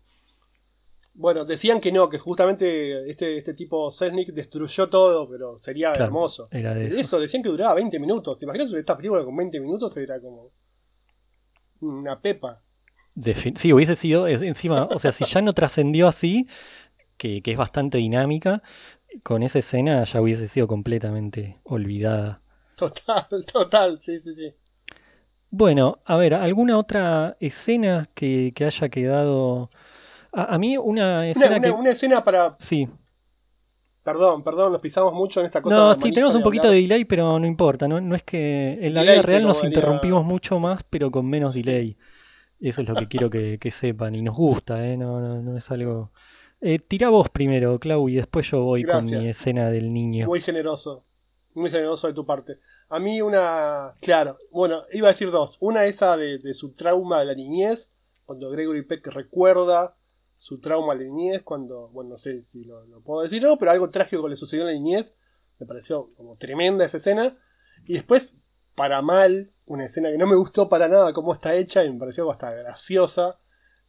Bueno, decían que no, que justamente este, este tipo Selznick destruyó todo, pero sería Claro, hermoso. era de eso. eso decían que duraba 20 minutos. ¿Te imaginas esta película con 20 minutos? Era como una pepa. Sí, hubiese sido es- encima, o sea, si ya no trascendió así, que, que es bastante dinámica, con esa escena ya hubiese sido completamente olvidada. Total, (laughs) total, sí, sí, sí. Bueno, a ver, ¿alguna otra escena que, que haya quedado... A, a mí una escena una- que... una escena para... Sí, Perdón, perdón, nos pisamos mucho en esta cosa. no, sí, tenemos un poquito hablar. de delay, pero no importa, no, no es que en la Delay, vida real nos interrumpimos mucho más, pero con menos Sí. delay. Eso es lo que quiero que, (laughs) que sepan y nos gusta, ¿eh? No, no, no es algo... Eh, tira vos primero, Clau, y después yo voy con mi escena del niño. Muy generoso. Muy generoso de tu parte. A mí una... Claro, bueno, iba a decir dos. Una esa de, de su trauma de la niñez, cuando Gregory Peck recuerda su trauma de la niñez, cuando, bueno, no sé si lo, lo puedo decir o no, pero algo trágico que le sucedió en la niñez. Me pareció como tremenda esa escena. Y después, para mal, una escena que no me gustó para nada cómo está hecha y me pareció hasta graciosa,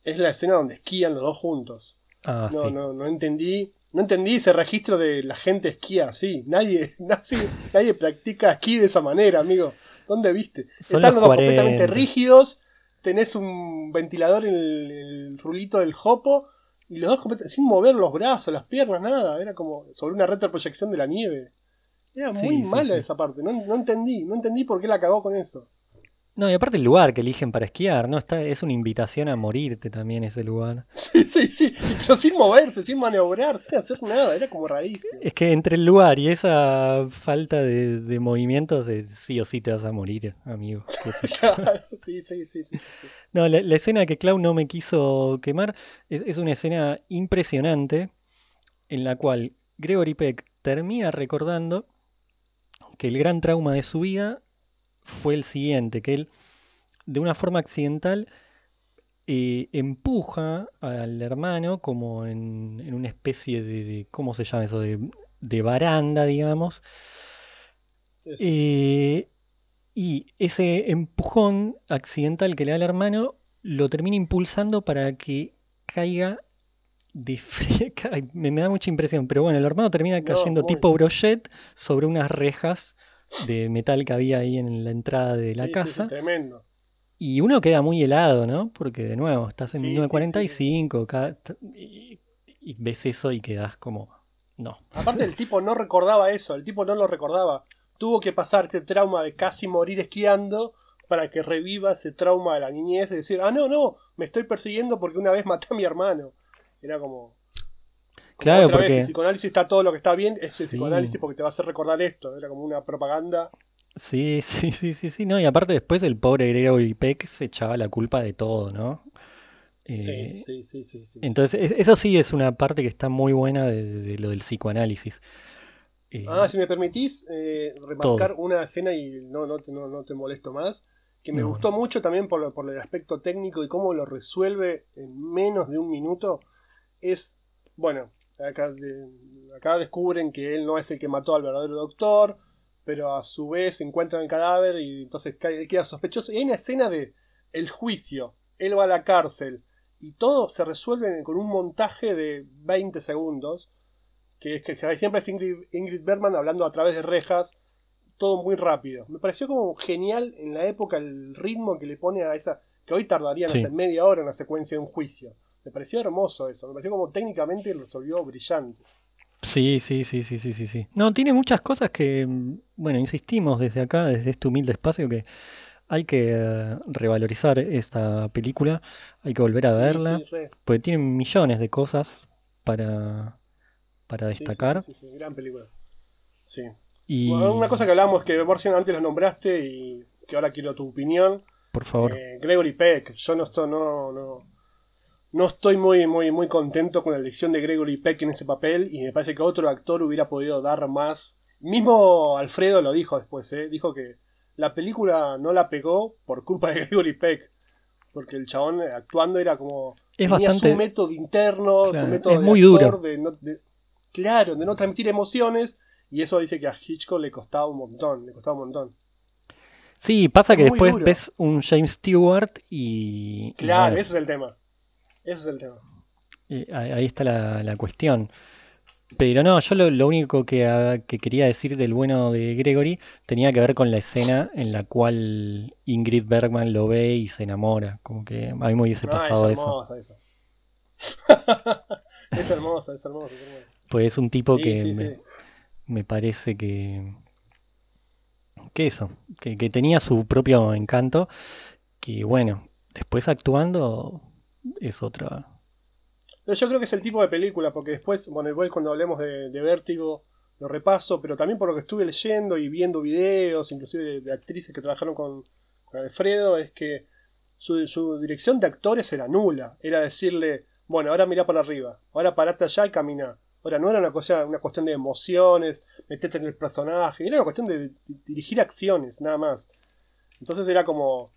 es la escena donde esquían los dos juntos. Ah, No, sí. no, no entendí. No entendí ese registro de la gente esquía así. Nadie, (laughs) nadie, nadie practica esquí de esa manera, amigo. ¿Dónde viste? Son Están los los dos completamente 40. rígidos. Tenés un ventilador en el, el rulito del jopo. Y los dos sin mover los brazos, las piernas, nada. Era como sobre una retroproyección de la nieve. Era muy sí, mala sí. esa parte. No, no entendí. No entendí por qué la cagó con eso. No, y aparte el lugar que eligen para esquiar, ¿no? Está, es una invitación a morirte también ese lugar. (laughs) Sí, sí, sí. Pero sin moverse, sin maniobrar, sin hacer nada. Era como rarísimo. Es que entre el lugar y esa falta de, de movimientos, sí o sí te vas a morir, amigo. (laughs) Claro, sí, sí, sí, sí. sí. No, la, la escena que Clau no me quiso quemar es, es una escena impresionante en la cual Gregory Peck termina recordando que el gran trauma de su vida fue el siguiente, que él de una forma accidental eh, empuja al hermano como en, en una especie de, de- ¿cómo se llama eso? De, de baranda, digamos. Eh, y ese empujón accidental que le da el hermano lo termina impulsando para que caiga de (laughs) Me, me da mucha impresión, pero bueno, el hermano termina cayendo tipo brochet sobre unas rejas de metal que había ahí en la entrada de la Sí, sí, sí, casa. tremendo. Y uno queda muy helado, ¿no? Porque de nuevo, estás en Sí, sí, 1945 cada- y, y ves eso y quedas como, no. Aparte el tipo no recordaba eso, el tipo no lo recordaba. Tuvo que pasar este trauma de casi morir esquiando para que reviva ese trauma de la niñez y decir, ah, no, no, me estoy persiguiendo porque una vez maté a mi hermano. Era como... Claro, otra vez, porque- el psicoanálisis está todo lo que está bien, es el Sí. psicoanálisis porque te va a hacer recordar esto. Era como una propaganda. Sí, (laughs) sí, sí, sí, sí, no, y aparte después el pobre Gregory Peck se echaba la culpa de todo, ¿no? Eh, sí, sí, sí, sí, entonces, es- eso sí es una parte que está muy buena de, de lo del psicoanálisis. Eh, Ah, si me permitís eh, remarcar una escena y no, no, te, no, no te molesto más, que me No, gustó mucho también por, lo- por el aspecto técnico y cómo lo resuelve en menos de un minuto, es, bueno, acá, de- acá descubren que él no es el que mató al verdadero doctor, pero a su vez encuentran el cadáver y entonces él queda sospechoso. Y hay una escena de el juicio, él va a la cárcel y todo se resuelve con un montaje de 20 segundos que es que, que siempre es Ingrid, Ingrid Bergman hablando a través de rejas, todo muy rápido. Me pareció como genial en la época el ritmo que le pone a esa, que hoy tardaría, no Sí. sé, media hora en la secuencia de un juicio. Me pareció hermoso eso, me pareció como técnicamente lo resolvió brillante. Sí, sí, sí, sí, sí, sí, sí. No, tiene muchas cosas que, mm, bueno, insistimos desde acá, desde este humilde espacio, que hay que eh, revalorizar esta película, hay que volver a Sí, verla, sí, porque tiene millones de cosas para, para destacar. Sí, sí, sí, gran película. Sí. Y Bueno, una cosa que hablábamos que Borsian antes lo nombraste y que ahora quiero tu opinión. por favor, Eh, Gregory Peck, yo no estoy, no, no, no estoy muy, muy, muy contento con la elección de Gregory Peck en ese papel y me parece que otro actor hubiera podido dar más. Mismo Alfredo lo dijo después, ¿eh? dijo que la película no la pegó por culpa de (laughs) Gregory Peck, porque el chabón actuando era como es tenía bastante... su método interno, Claro, su método es de muy actor, duro. de no, de- claro, de no transmitir emociones y eso dice que a Hitchcock le costaba un montón, le costaba un montón. Sí, pasa es que después duro. ves un James Stewart y... Claro, ese es el tema. Ese es el tema. eh, ahí está la, la cuestión. Pero no, yo lo, lo único que, ah, que quería decir del bueno de Gregory tenía que ver con la escena en la cual Ingrid Bergman lo ve y se enamora. Como que a mí me hubiese No, es pasado eso. hermosa eso. (laughs) es hermosa, es hermosa, es hermosa. Pues es un tipo Sí, que sí, me, sí. me parece que... Que eso, que, que tenía su propio encanto. Que bueno, después actuando es otra... Yo creo que es el tipo de película, porque después, bueno, igual cuando hablemos de, Vértigo lo repaso, pero también por lo que estuve leyendo y viendo videos, inclusive de, actrices que trabajaron con, con Alfredo, es que su, su dirección de actores era nula. Era decirle, bueno, ahora mirá para arriba, ahora parate allá y camina. Ahora no era una, cosa, una cuestión de emociones, meterte en el personaje, era una cuestión de, de dirigir acciones, nada más. Entonces era como...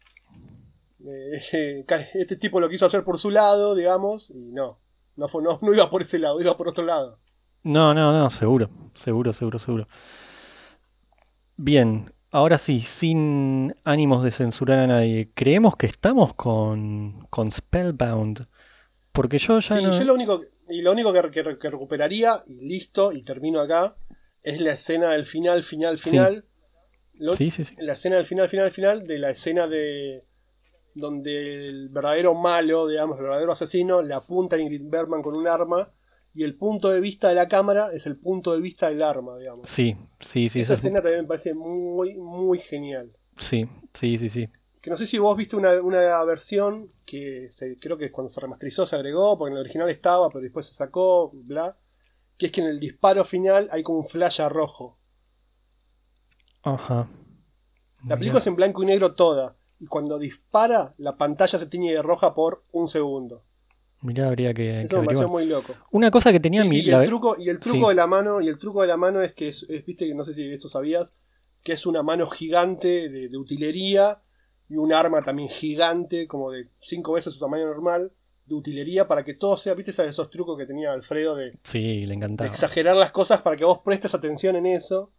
eh, (laughs) este tipo lo quiso hacer por su lado, digamos, y no. No, fue, no, no iba por ese lado, iba por otro lado. No, no, no, seguro, seguro, seguro, seguro. Bien, ahora sí, sin ánimos de censurar a nadie, creemos que estamos con, con Spellbound. Porque yo ya Sí, no... yo lo único, y lo único que, que- que recuperaría, y listo, y termino acá, es la escena del final, final, Sí. final. Lo- Sí, sí, sí. La escena del final, final, final, de la escena de donde el verdadero malo, digamos, el verdadero asesino, le apunta a Ingrid Bergman con un arma, y el punto de vista de la cámara es el punto de vista del arma, digamos. Sí, sí, sí, Esa esa es- escena también me parece muy, muy genial. sí, sí, sí, sí. Que no sé si vos viste una, una versión que se, creo que cuando se remasterizó se agregó, porque en el original estaba, pero después se sacó, bla. Que es que en el disparo final hay como un flash a rojo. Ajá. La película es en blanco y negro toda. Y cuando dispara, la pantalla se tiñe de roja por un segundo. Mirá, habría que, que Eso me pareció muy loco. Una cosa que tenía Sí, mi... sí, y el truco, y el truco sí. de la mano, y el truco de la mano es que es, es- viste que no sé si eso sabías, que es una mano gigante de, de utilería y un arma también gigante, como de cinco veces su tamaño normal, de utilería, para que todo sea, viste esos esos trucos que tenía Alfredo de, Sí, le de encantaba. exagerar las cosas para que vos prestes atención en eso.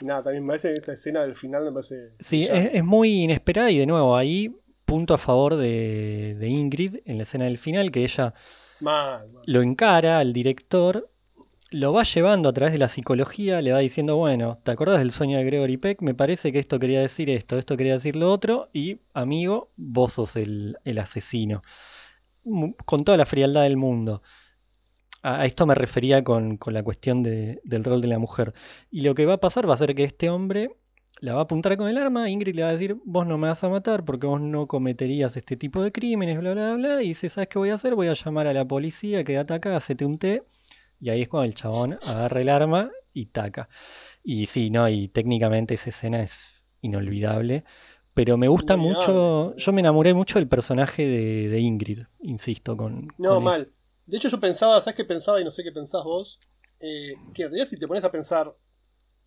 Nada, también me parece esa escena del final me parece. Sí, es, es muy inesperada y de nuevo ahí punto a favor de, de Ingrid en la escena del final, que ella Mal, mal. lo encara al director, lo va llevando a través de la psicología, le va diciendo, bueno, ¿te acordás del sueño de Gregory Peck? Me parece que esto quería decir esto, esto quería decir lo otro, y amigo, vos sos el, el asesino. Mu- Con toda la frialdad del mundo. A, esto me refería con, con la cuestión de- del rol de la mujer. Y lo que va a pasar va a ser que este hombre la va a apuntar con el arma, Ingrid le va a decir, vos no me vas a matar porque vos no cometerías este tipo de crímenes, bla, bla, bla, y dice, ¿sabes qué voy a hacer? Voy a llamar a la policía, quédate acá, hacete un té, y ahí es cuando el chabón agarra el arma y taca. Y sí, no, y técnicamente esa escena es inolvidable, pero me gusta mucho, yo me enamoré mucho del personaje de, de Ingrid, insisto, con, No, con mal. eso. De hecho, yo pensaba, ¿sabes qué pensaba y no sé qué pensás vos? Eh, que en realidad, si te pones a pensar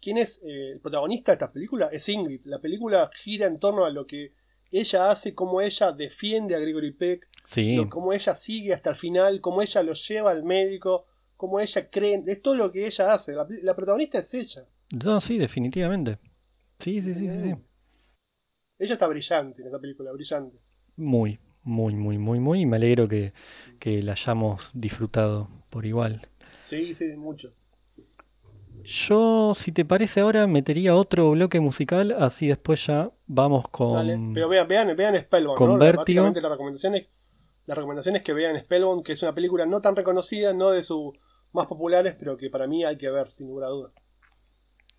quién es eh, el protagonista de esta película, es Ingrid. La película gira en torno a lo que ella hace, cómo ella defiende a Gregory Peck, Sí, lo- cómo ella sigue hasta el final, cómo ella lo lleva al médico, cómo ella cree. Es todo lo que ella hace. La, la protagonista es ella. no, sí, definitivamente. Sí, sí, sí, sí, sí. Ella está brillante en esa película, brillante. Muy, muy, muy, muy, muy. Y me alegro que, que la hayamos disfrutado por igual. Sí, sí, mucho. Yo, si te parece ahora, metería otro bloque musical, así después ya vamos con... Dale. Pero vean, vean, vean Spellbound, con ¿no? Básicamente la recomendación es, la recomendación es que vean Spellbound, que es una película no tan reconocida, no de sus más populares, pero que para mí hay que ver, sin lugar a duda.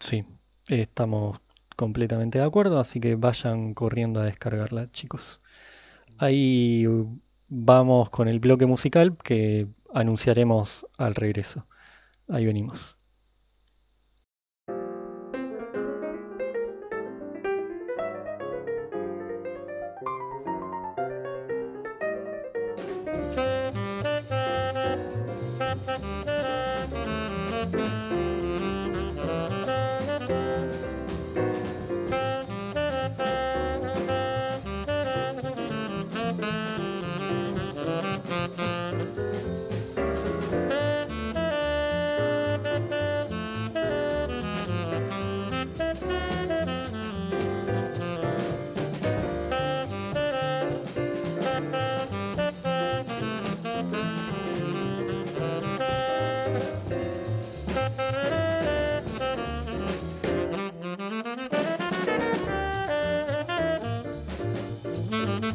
Sí, estamos completamente de acuerdo, así que vayan corriendo a descargarla, chicos. Ahí vamos con el bloque musical que anunciaremos al regreso. Ahí venimos.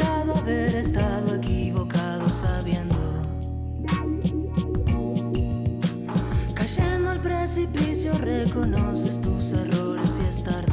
haber estado equivocado sabiendo. Cayendo al precipicio reconoces tus errores y es tarde.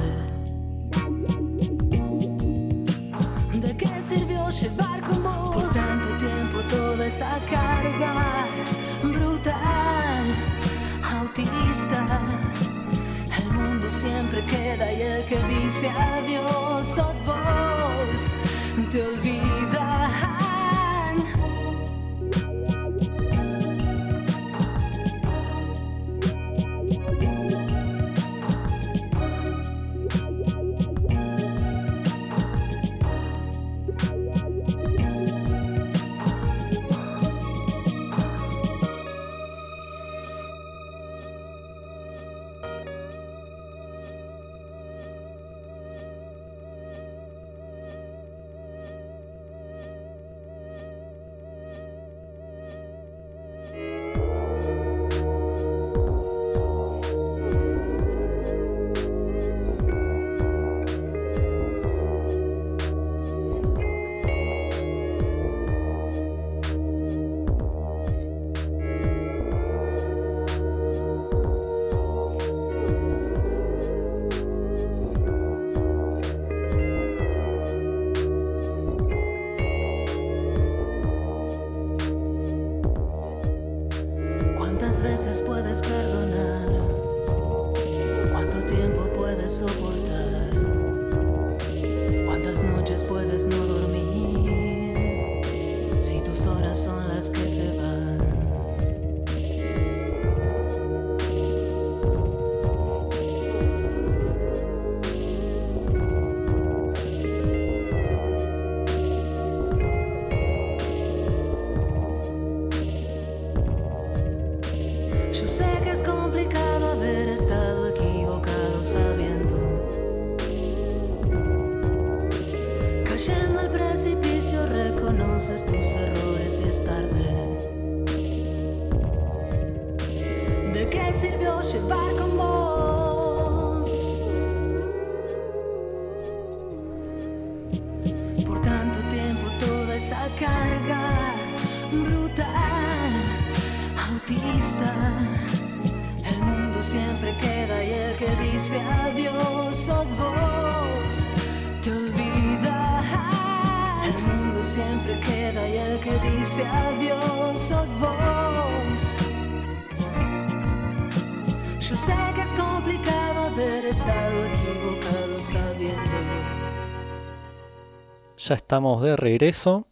Ya estamos de regreso.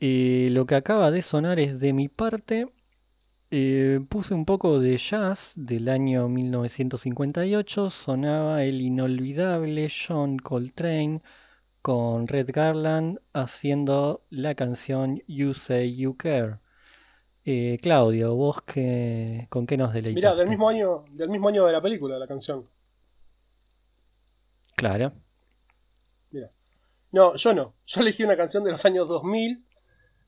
Eh, lo que acaba de sonar es de mi parte. Eh, puse un poco de jazz del año 1958. Sonaba el inolvidable John Coltrane con Red Garland haciendo la canción You Say You Care. Eh, Claudio, vos qué, con qué nos Mirá, deleitaste? del mismo año, del mismo año de la película, la canción. Claro. No, yo no. Yo elegí una canción de los años 2000,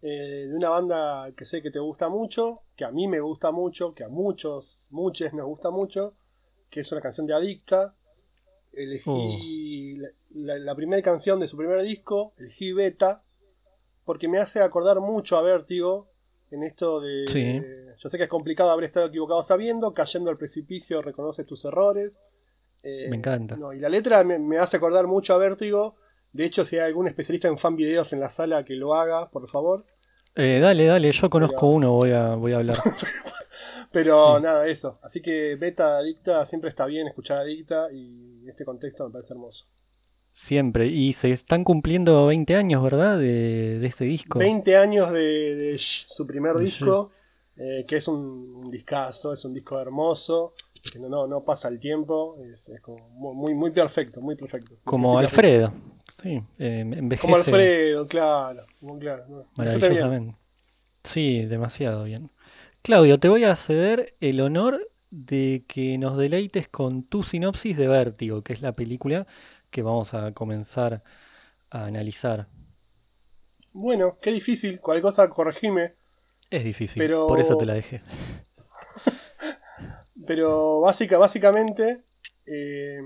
eh, de una banda que sé que te gusta mucho, que a mí me gusta mucho, que a muchos, muchos nos gusta mucho, que es una canción de Adicta. Elegí la, la- la primera canción de su primer disco, elegí Beta, porque me hace acordar mucho a Vértigo en esto de... Sí. yo sé que es complicado haber estado equivocado sabiendo, cayendo al precipicio reconoces tus errores. Eh, Me encanta. no, y la letra me, me hace acordar mucho a Vértigo. De hecho, si hay algún especialista en fan videos en la sala que lo haga, por favor. Eh, dale, dale, yo conozco Pero- uno, voy a, voy a hablar. (laughs) Pero Sí. nada, eso. Así que Beta Adicta siempre está bien escuchar Adicta y en este contexto me parece hermoso. Siempre. Y se están cumpliendo 20 años, ¿verdad? De, de este disco. 20 años de, de Shh, su primer De disco, eh, que es un, un discazo, es un disco hermoso, que no, no, no pasa el tiempo, es, es como muy, muy, perfecto, muy perfecto. Como. Alfredo. Sí, eh, envejece Como Alfredo, claro, como claro. maravillosamente. Sí, demasiado bien. Claudio, te voy a ceder el honor de que nos deleites con tu sinopsis de Vértigo, que es la película que vamos a comenzar a analizar. Bueno, qué difícil, cualquier cosa corregime, Es difícil, Pero- por eso te la dejé. (laughs) pero básica, básicamente eh,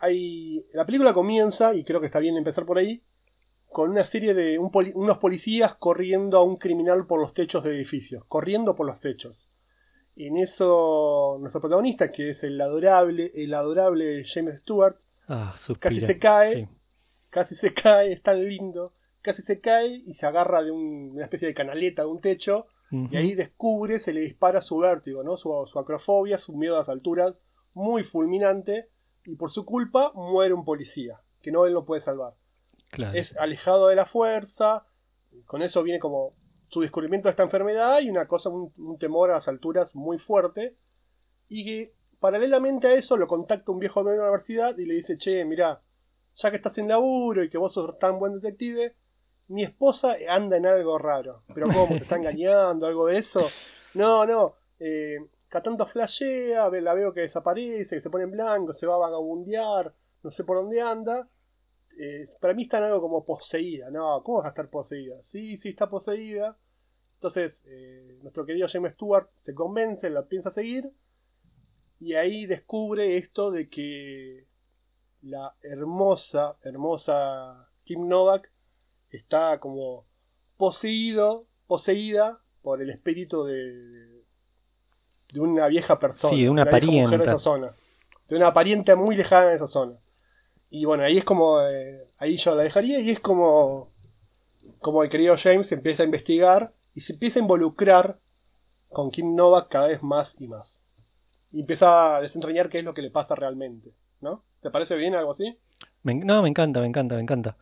hay. La película comienza, y creo que está bien empezar por ahí, con una serie de unos policías corriendo a un criminal por los techos de edificios. Corriendo por los techos. En eso, nuestro protagonista, que es el adorable, el adorable James Stewart, Ah, casi se cae, Sí. casi se cae, es tan lindo, casi se cae y se agarra de un- una especie de canaleta de un techo y ahí descubre, se le dispara su vértigo, ¿no? su, su acrofobia, su miedo a las alturas, muy fulminante, y por su culpa muere un policía, que no él no puede salvar. Claro. Es alejado de la fuerza, con eso viene como su descubrimiento de esta enfermedad y una cosa, un, un temor a las alturas muy fuerte, y que paralelamente a eso lo contacta un viejo de la universidad y le dice, che, mira, ya que estás en laburo y que vos sos tan buen detective, mi esposa anda en algo raro. Pero ¿cómo? ¿Te está engañando? ¿Algo de eso? No, no. Eh, cada tanto flashea, la veo que desaparece, que se pone en blanco, se va a vagabundear, no sé por dónde anda. Eh, para mí está en algo como poseída. No, ¿cómo vas a estar poseída? Sí, sí, está poseída. Entonces, eh, nuestro querido James Stewart se convence, la piensa seguir. Y ahí descubre esto de que la hermosa, hermosa Kim Novak está como poseído, poseída por el espíritu de, de una vieja persona. Sí, de una vieja mujer de esa zona. De una pariente muy lejana de esa zona. Y bueno, ahí es como. eh, ahí yo la dejaría y es como. Como el querido James empieza a investigar y se empieza a involucrar con Kim Novak cada vez más y más. Y empieza a desentrañar qué es lo que le pasa realmente. ¿No? ¿Te parece bien algo así? Me no, me encanta, me encanta, me encanta.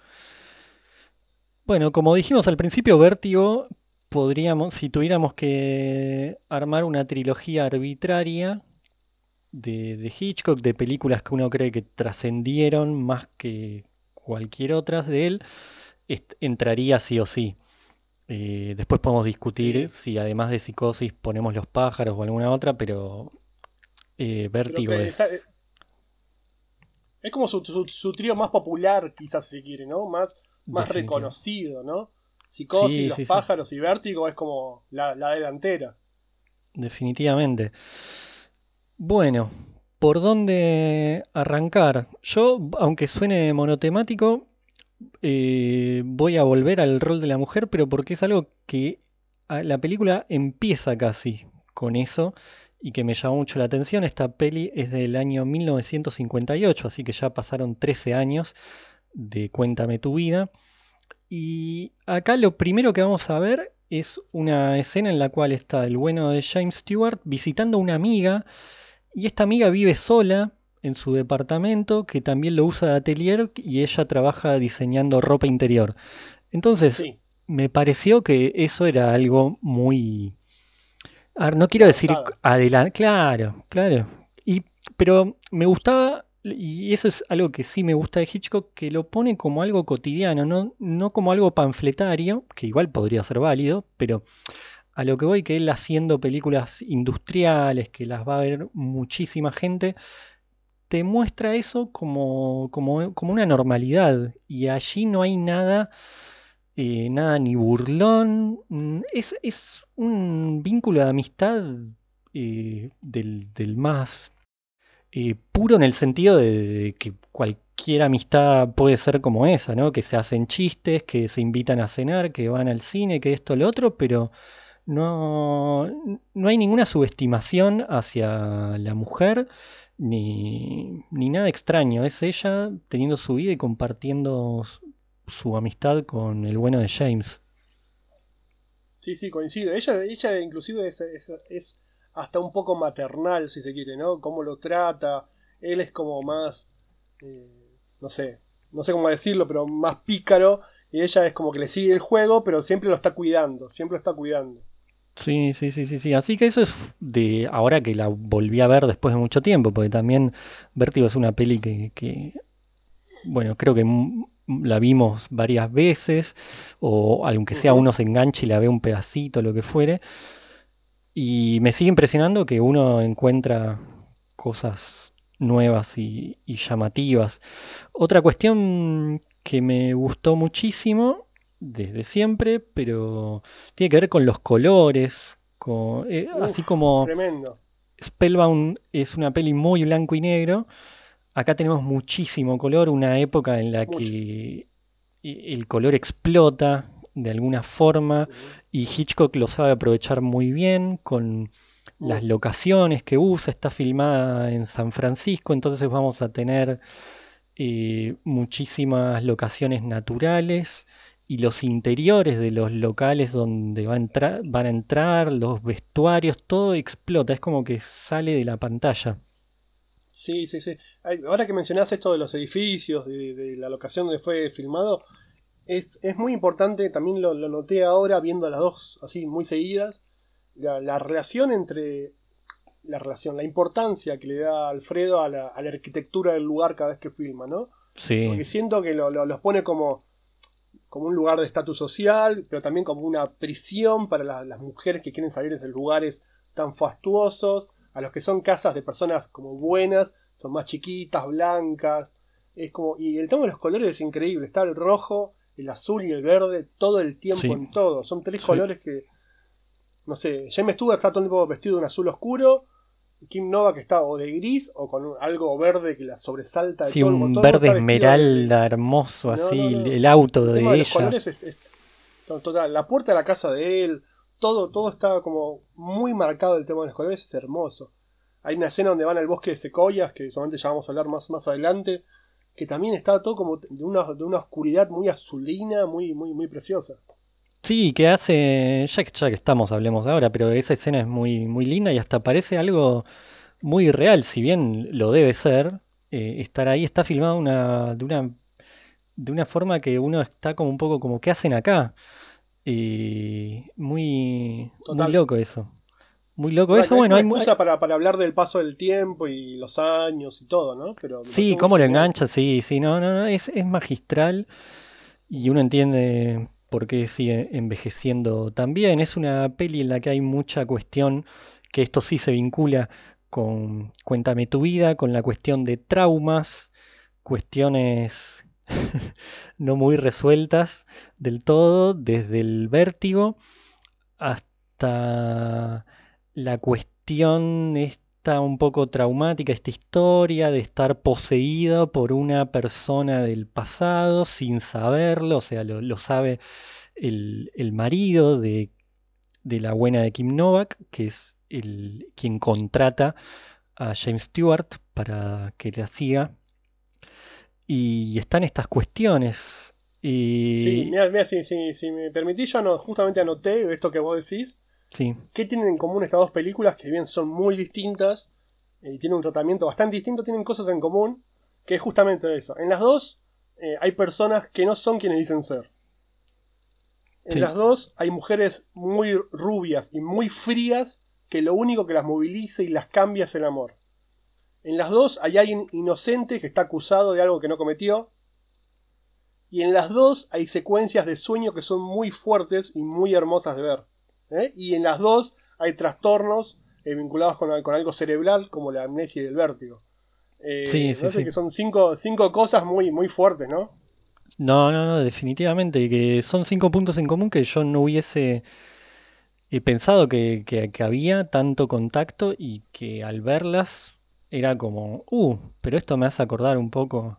Bueno, como dijimos al principio, Vértigo podríamos, si tuviéramos que armar una trilogía arbitraria de, de Hitchcock, de películas que uno cree que trascendieron más que cualquier otra de él, entraría sí o sí. Eh, después podemos discutir Sí. si además de Psicosis ponemos Los pájaros o alguna otra, pero eh, Vértigo es... está- es como su, su- su trío más popular, quizás si quiere, ¿no? Más, más reconocido, ¿no? Psicosis, Sí, Los sí, sí. pájaros y Vértigo es como la, la delantera. Definitivamente. Bueno, ¿por dónde arrancar? Yo, aunque suene monotemático, eh, voy a volver al rol de la mujer, pero porque es algo que la película empieza casi con eso y que me llamó mucho la atención. Esta peli es del año 1958, así que ya pasaron 13 años de Cuéntame tu vida. Y acá lo primero que vamos a ver es una escena en la cual está el bueno de James Stewart visitando a una amiga y esta amiga vive sola en su departamento que también lo usa de atelier y ella trabaja diseñando ropa interior. Entonces Sí, me pareció que eso era algo muy... A ver, no quiero decir adelante, claro, claro. Y, pero me gustaba, y eso es algo que sí me gusta de Hitchcock, que lo pone como algo cotidiano, no, no como algo panfletario, que igual podría ser válido, pero a lo que voy, que él haciendo películas industriales, que las va a ver muchísima gente, te muestra eso como, como, como una normalidad. Y allí no hay nada, eh, nada ni burlón. mm, Es, es un vínculo de amistad eh, del, del más eh, puro en el sentido de, que cualquier amistad puede ser como esa, ¿no? Que se hacen chistes, que se invitan a cenar, que van al cine, que esto, lo otro, pero no, no hay ninguna subestimación hacia la mujer ni, ni nada extraño. Es ella teniendo su vida y compartiendo su, amistad con el bueno de James. sí, sí, coincido. Ella, ella inclusive es hasta un poco maternal, si se quiere, ¿no? Cómo lo trata. Él es como más, eh, no sé, no sé cómo decirlo, pero más pícaro. Y ella es como que le sigue el juego, pero siempre lo está cuidando, siempre lo está cuidando. Sí, sí, sí, sí, sí. Así que eso es de ahora que la volví a ver después de mucho tiempo, porque también Vértigo es una peli que, que, bueno, creo que la vimos varias veces, o aunque sea uno se enganche y la ve un pedacito, lo que fuere. Y me sigue impresionando que uno encuentra cosas nuevas y, y llamativas. Otra cuestión que me gustó muchísimo desde siempre, pero tiene que ver con los colores, con, eh, así como Tremendo. Spellbound es una peli muy blanco y negro, acá tenemos muchísimo color, una época en la que el color explota de alguna forma y Hitchcock lo sabe aprovechar muy bien con las locaciones que usa, está filmada en San Francisco, entonces vamos a tener eh, muchísimas locaciones naturales y los interiores de los locales donde va a entrar, van a entrar, los vestuarios, todo explota, es como que sale de la pantalla. Sí, sí, sí. Ahora que mencionás esto de los edificios, de, la locación donde fue filmado, es, muy importante, también lo, noté ahora viendo las dos así muy seguidas, la, relación entre la relación, la importancia que le da Alfredo a la, arquitectura del lugar cada vez que filma, ¿no? Sí. Porque siento que lo, los pone como, como un lugar de estatus social, pero también como una prisión para las mujeres que quieren salir de lugares tan fastuosos, a los que son casas de personas como buenas, son más chiquitas, blancas, es como, y el tono de los colores es increíble, está el rojo, el azul y el verde todo el tiempo en todo, son tres colores que no sé, James Stewart está todo el tiempo vestido de un azul oscuro. Kim Nova que está o de gris o con algo verde que la sobresalta de sí, un verde esmeralda hermoso así, el auto de, ella. Los colores es, total, la puerta de la casa de él, todo, todo está como muy marcado el tema de los colores, es hermoso. Hay una escena donde van al bosque de secoyas, que solamente ya vamos a hablar más, más adelante, que también está todo como de una, de una oscuridad muy azulina, muy, muy, muy preciosa. Sí, que hace, ya que, ya que estamos, hablemos ahora, pero esa escena es muy, muy linda y hasta parece algo muy real, si bien lo debe ser, eh, estar ahí está filmado una, de, una, de una forma que uno está como un poco como, ¿qué hacen acá? Y muy, muy loco eso. Muy loco eso, bueno. Hay excusa para, para hablar del paso del tiempo y los años y todo, ¿no? Pero sí, cómo lo engancha, sí, sí, no, no, no, es, es magistral y uno entiende porque sigue envejeciendo también. Es una peli en la que hay mucha cuestión, que esto sí se vincula con Cuéntame tu vida, con la cuestión de traumas, cuestiones (laughs) no muy resueltas del todo, desde el vértigo hasta la cuestión esta un poco traumática, esta historia de estar poseído por una persona del pasado sin saberlo, o sea, lo, sabe el, marido de, la buena de Kim Novak, que es el, quien contrata a James Stewart para que la siga. Y están estas cuestiones. Y... Sí, mira, si, me permitís, yo justamente anoté esto que vos decís. Sí. ¿Qué tienen en común estas dos películas? Que bien son muy distintas eh, y tienen un tratamiento bastante distinto, tienen cosas en común, que es justamente eso. En las dos eh, hay personas que no son quienes dicen ser. En las dos hay mujeres muy rubias y muy frías que lo único que las moviliza y las cambia es el amor. En las dos hay alguien inocente que está acusado de algo que no cometió. Y en las dos hay secuencias de sueño que son muy fuertes y muy hermosas de ver. ¿Eh? Y en las dos hay trastornos eh, vinculados con, algo cerebral como la amnesia y el vértigo. Eh, sí, sí, sí. que son cinco, cinco cosas muy, muy fuertes, ¿no? No, no, no, definitivamente. Que son cinco puntos en común que yo no hubiese pensado que, que, había tanto contacto y que al verlas era como, uh, pero esto me hace acordar un poco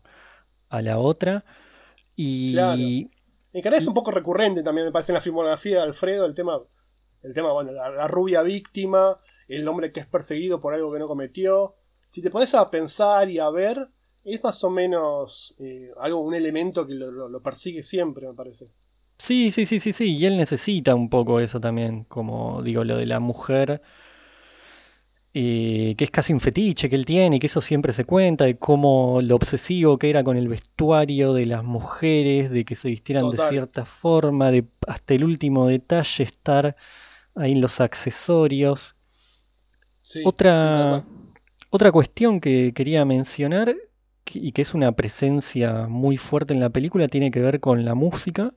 a la otra. Y. Claro. En es un poco recurrente también, me parece, en la filmografía de Alfredo, el tema el tema, bueno, la, rubia víctima, el hombre que es perseguido por algo que no cometió. Si te pones a pensar y a ver, es más o menos eh, algo, un elemento que lo, persigue siempre, me parece. Sí, sí, sí, sí, sí. Y él necesita un poco eso también, como digo, lo de la mujer, eh, que es casi un fetiche que él tiene, y que eso siempre se cuenta, de cómo lo obsesivo que era con el vestuario de las mujeres, de que se vistieran de cierta forma, de hasta el último detalle estar ahí los accesorios. otra, otra cuestión que quería mencionar y que es una presencia muy fuerte en la película tiene que ver con la música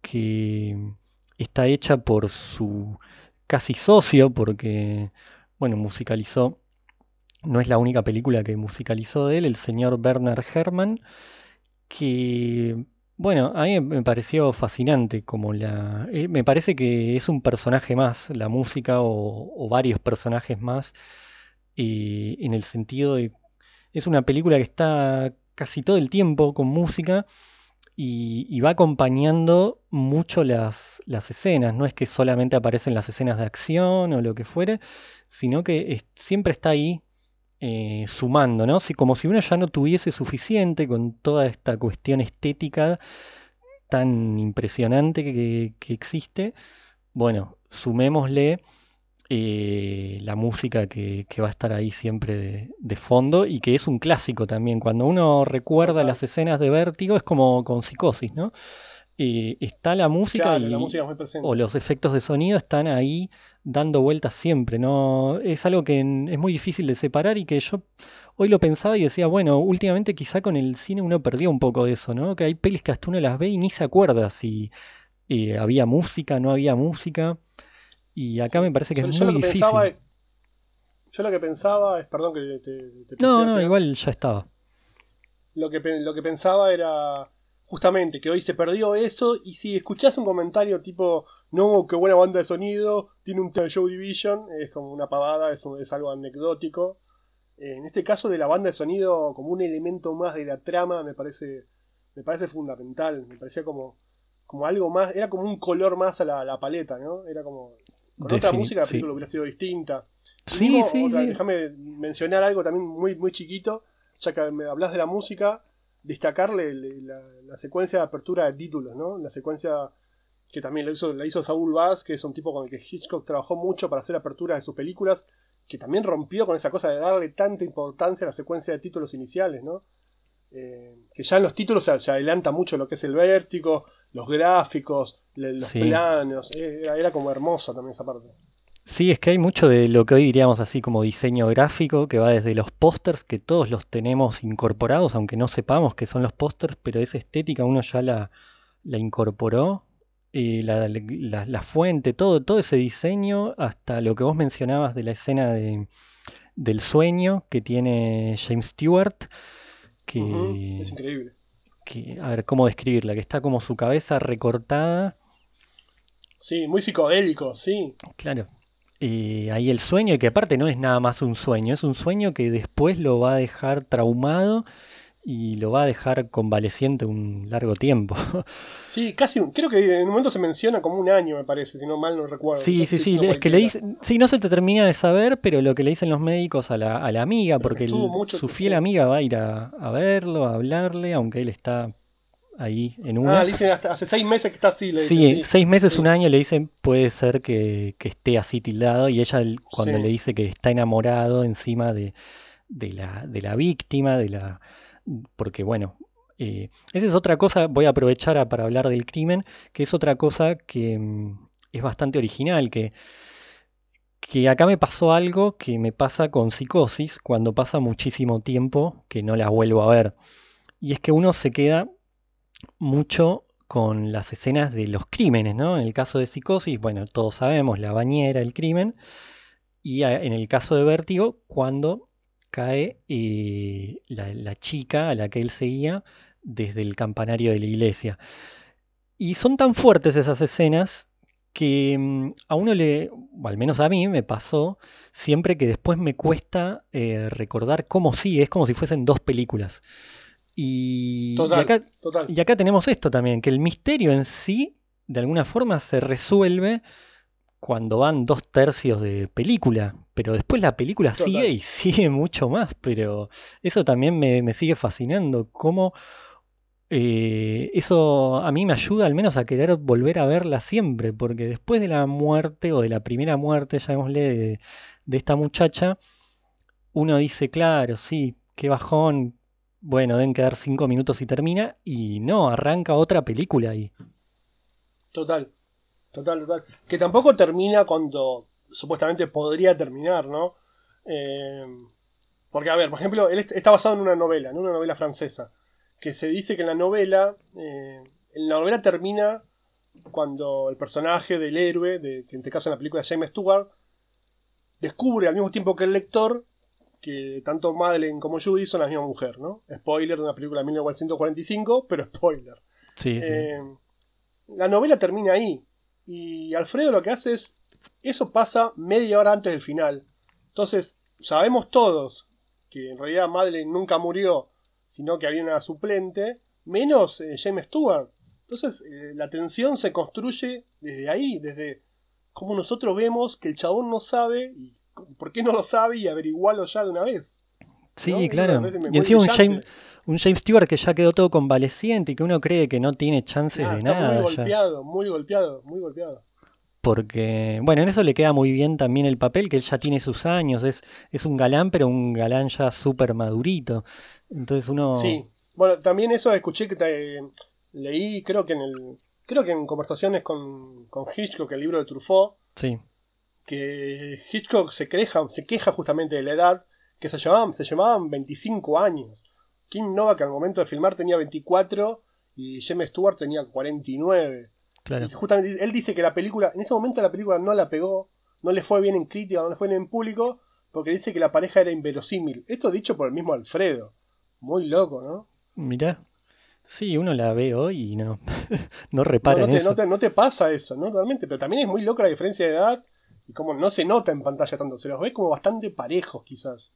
que está hecha por su casi socio porque bueno musicalizó no es la única película que musicalizó de él el señor Bernard Herrmann que bueno, a mí me pareció fascinante como la... Eh, me parece que es un personaje más, la música o, varios personajes más, eh, en el sentido de es una película que está casi todo el tiempo con música y, va acompañando mucho las, las, escenas. No es que solamente aparecen las escenas de acción o lo que fuere, sino que siempre está ahí eh, sumando, ¿no? Si, como si uno ya no tuviese suficiente con toda esta cuestión estética tan impresionante que, que existe. Bueno, sumémosle eh, la música que, va a estar ahí siempre de, fondo y que es un clásico también. Cuando uno recuerda las escenas de vértigo es como con psicosis, ¿no? Eh, está la música, o los efectos de sonido están ahí dando vueltas siempre, ¿no? Es algo que es muy difícil de separar y que yo hoy lo pensaba y decía, bueno, últimamente quizá con el cine uno perdió un poco de eso, ¿no? Que hay pelis que hasta uno las ve y ni se acuerda si eh, había música, no había música. Y acá me parece que es muy difícil. Pensaba, yo lo que pensaba es, perdón que te, No, no, igual ya estaba. Lo que, lo que pensaba era justamente que hoy se perdió eso y si escuchás un comentario tipo, no, qué buena banda de sonido, tiene un show division, es como una pavada, es, es algo anecdótico. Eh, en este caso de la banda de sonido como un elemento más de la trama me parece, me parece fundamental, me parecía como, como algo más, era como un color más a la, la paleta, ¿no? Era como con otra música la película hubiera sido distinta. Sí, sí, Déjame mencionar algo también muy, muy chiquito, ya que me hablas de la música, destacarle la, secuencia de apertura de títulos, ¿no? La secuencia que también la hizo, la hizo Saul Bass, que es un tipo con el que Hitchcock trabajó mucho para hacer aperturas de sus películas, que también rompió con esa cosa de darle tanta importancia a la secuencia de títulos iniciales, ¿no? Eh, que ya en los títulos se, adelanta mucho lo que es el vértigo, los gráficos, los planos, eh, era, como hermoso también esa parte. Sí, es que hay mucho de lo que hoy diríamos así como diseño gráfico, que va desde los pósters, que todos los tenemos incorporados, aunque no sepamos que son los pósters, pero esa estética uno ya la, la incorporó, y la, la, fuente, todo, todo ese diseño, hasta lo que vos mencionabas de la escena de, del sueño que tiene James Stewart, que... Es increíble. Que, a ver, ¿cómo describirla? Que está como su cabeza recortada. Sí, muy psicodélico, sí. Claro. Ahí el sueño, y que aparte no es nada más un sueño, es un sueño que después lo va a dejar traumado y lo va a dejar convaleciente un largo tiempo. (laughs) Sí, casi, creo que en un momento se menciona como un año, me parece, si no mal no recuerdo. Sí, sí, sí, es que le dicen, sí, no se te termina de saber, pero lo que le dicen los médicos a la, a la amiga, porque su fiel amiga va a ir a, verlo, a hablarle, aunque él está ahí en una. Ah, le dicen hasta hace seis meses que está así, le dicen. Sí, seis meses, un año, le dicen puede ser que, que esté así tildado, y ella cuando le dice que está enamorado encima de, de, la, de la víctima, de la porque bueno, eh, esa es otra cosa, voy a aprovechar para hablar del crimen, que es otra cosa que mm, es bastante original, que, que acá me pasó algo que me pasa con psicosis cuando pasa muchísimo tiempo que no la vuelvo a ver. Y es que uno se queda mucho con las escenas de los crímenes, ¿no? En el caso de psicosis, bueno, todos sabemos, la bañera, el crimen. Y en el caso de vértigo, cuando cae eh, la, chica a la que él seguía desde el campanario de la iglesia. Y son tan fuertes esas escenas que mm, a uno le, al menos a mí me pasó, siempre que después me cuesta eh, recordar cómo sí, es como si fuesen dos películas. Y, acá, y acá tenemos esto también, que el misterio en sí, de alguna forma, se resuelve cuando van dos tercios de película, pero después la película sigue y (laughs) sigue mucho más, pero eso también me, sigue fascinando, cómo eh, eso a mí me ayuda al menos a querer volver a verla siempre, porque después de la muerte o de la primera muerte, llamémosle, de, de esta muchacha, uno dice, claro, sí, qué bajón, bueno, deben quedar cinco minutos y termina, y no, arranca otra película ahí. Total. Total, total. Que tampoco termina cuando supuestamente podría terminar, ¿no? Eh, porque, a ver, por ejemplo, él está basado en una novela, en una novela francesa, que se dice que en la novela, eh, en la novela termina cuando el personaje del héroe, de, que en este caso en la película James Stewart, descubre al mismo tiempo que el lector que tanto Madeleine como Judy son la misma mujer, ¿no? Spoiler de una película de 1945, (laughs) pero spoiler. Sí, sí. Eh, la novela termina ahí. Y Alfredo lo que hace es, eso pasa media hora antes del final. Entonces, sabemos todos que en realidad Madeleine nunca murió, sino que había una suplente, menos eh, James Stewart. Entonces eh, la tensión se construye desde ahí, desde cómo nosotros vemos que el chabón no sabe y por qué no lo sabe y averiguarlo ya de una vez. Sí, claro. Y encima un James, un James Stewart que ya quedó todo convaleciente y que uno cree que no tiene chances de nada. Muy golpeado, muy golpeado, muy golpeado. Porque, bueno, en eso le queda muy bien también el papel, que él ya tiene sus años, es, es un galán, pero un galán ya súper madurito. Entonces uno... Sí, bueno, también eso escuché que te, leí, creo que en el creo que en conversaciones con, con Hitchcock, el libro de Truffaut, sí. Que Hitchcock se queja, se queja justamente de la edad, que se llamaban, se llamaban 25 años. Kim Novak al momento de filmar tenía 24 y James Stewart tenía 49. Claro. Y justamente él dice que la película, en ese momento la película no la pegó, no le fue bien en crítica, no le fue bien en público, porque dice que la pareja era inverosímil. Esto dicho por el mismo Alfredo. Muy loco, ¿no? Mirá. Sí, uno la ve hoy y no, (laughs) no repara no, te, eso. No te, pasa eso, ¿no? Totalmente. Pero también es muy loca la diferencia de edad y como no se nota en pantalla tanto. Se los ve como bastante parejos, quizás.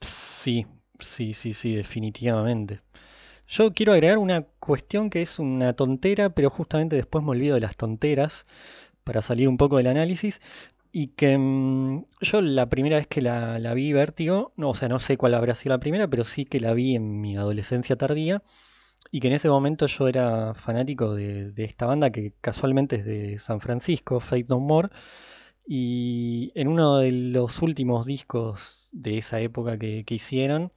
Sí, sí, sí, sí, definitivamente. Yo quiero agregar una cuestión que es una tontera, pero justamente después me olvido de las tonteras para salir un poco del análisis. Y que mm, yo la primera vez que la, la, vi Vértigo, no, o sea, no sé cuál habrá sido la primera, pero sí que la vi en mi adolescencia tardía. Y que en ese momento yo era fanático de, de esta banda que casualmente es de San Francisco, Fate No More. Y en uno de los últimos discos de esa época que, que hicieron,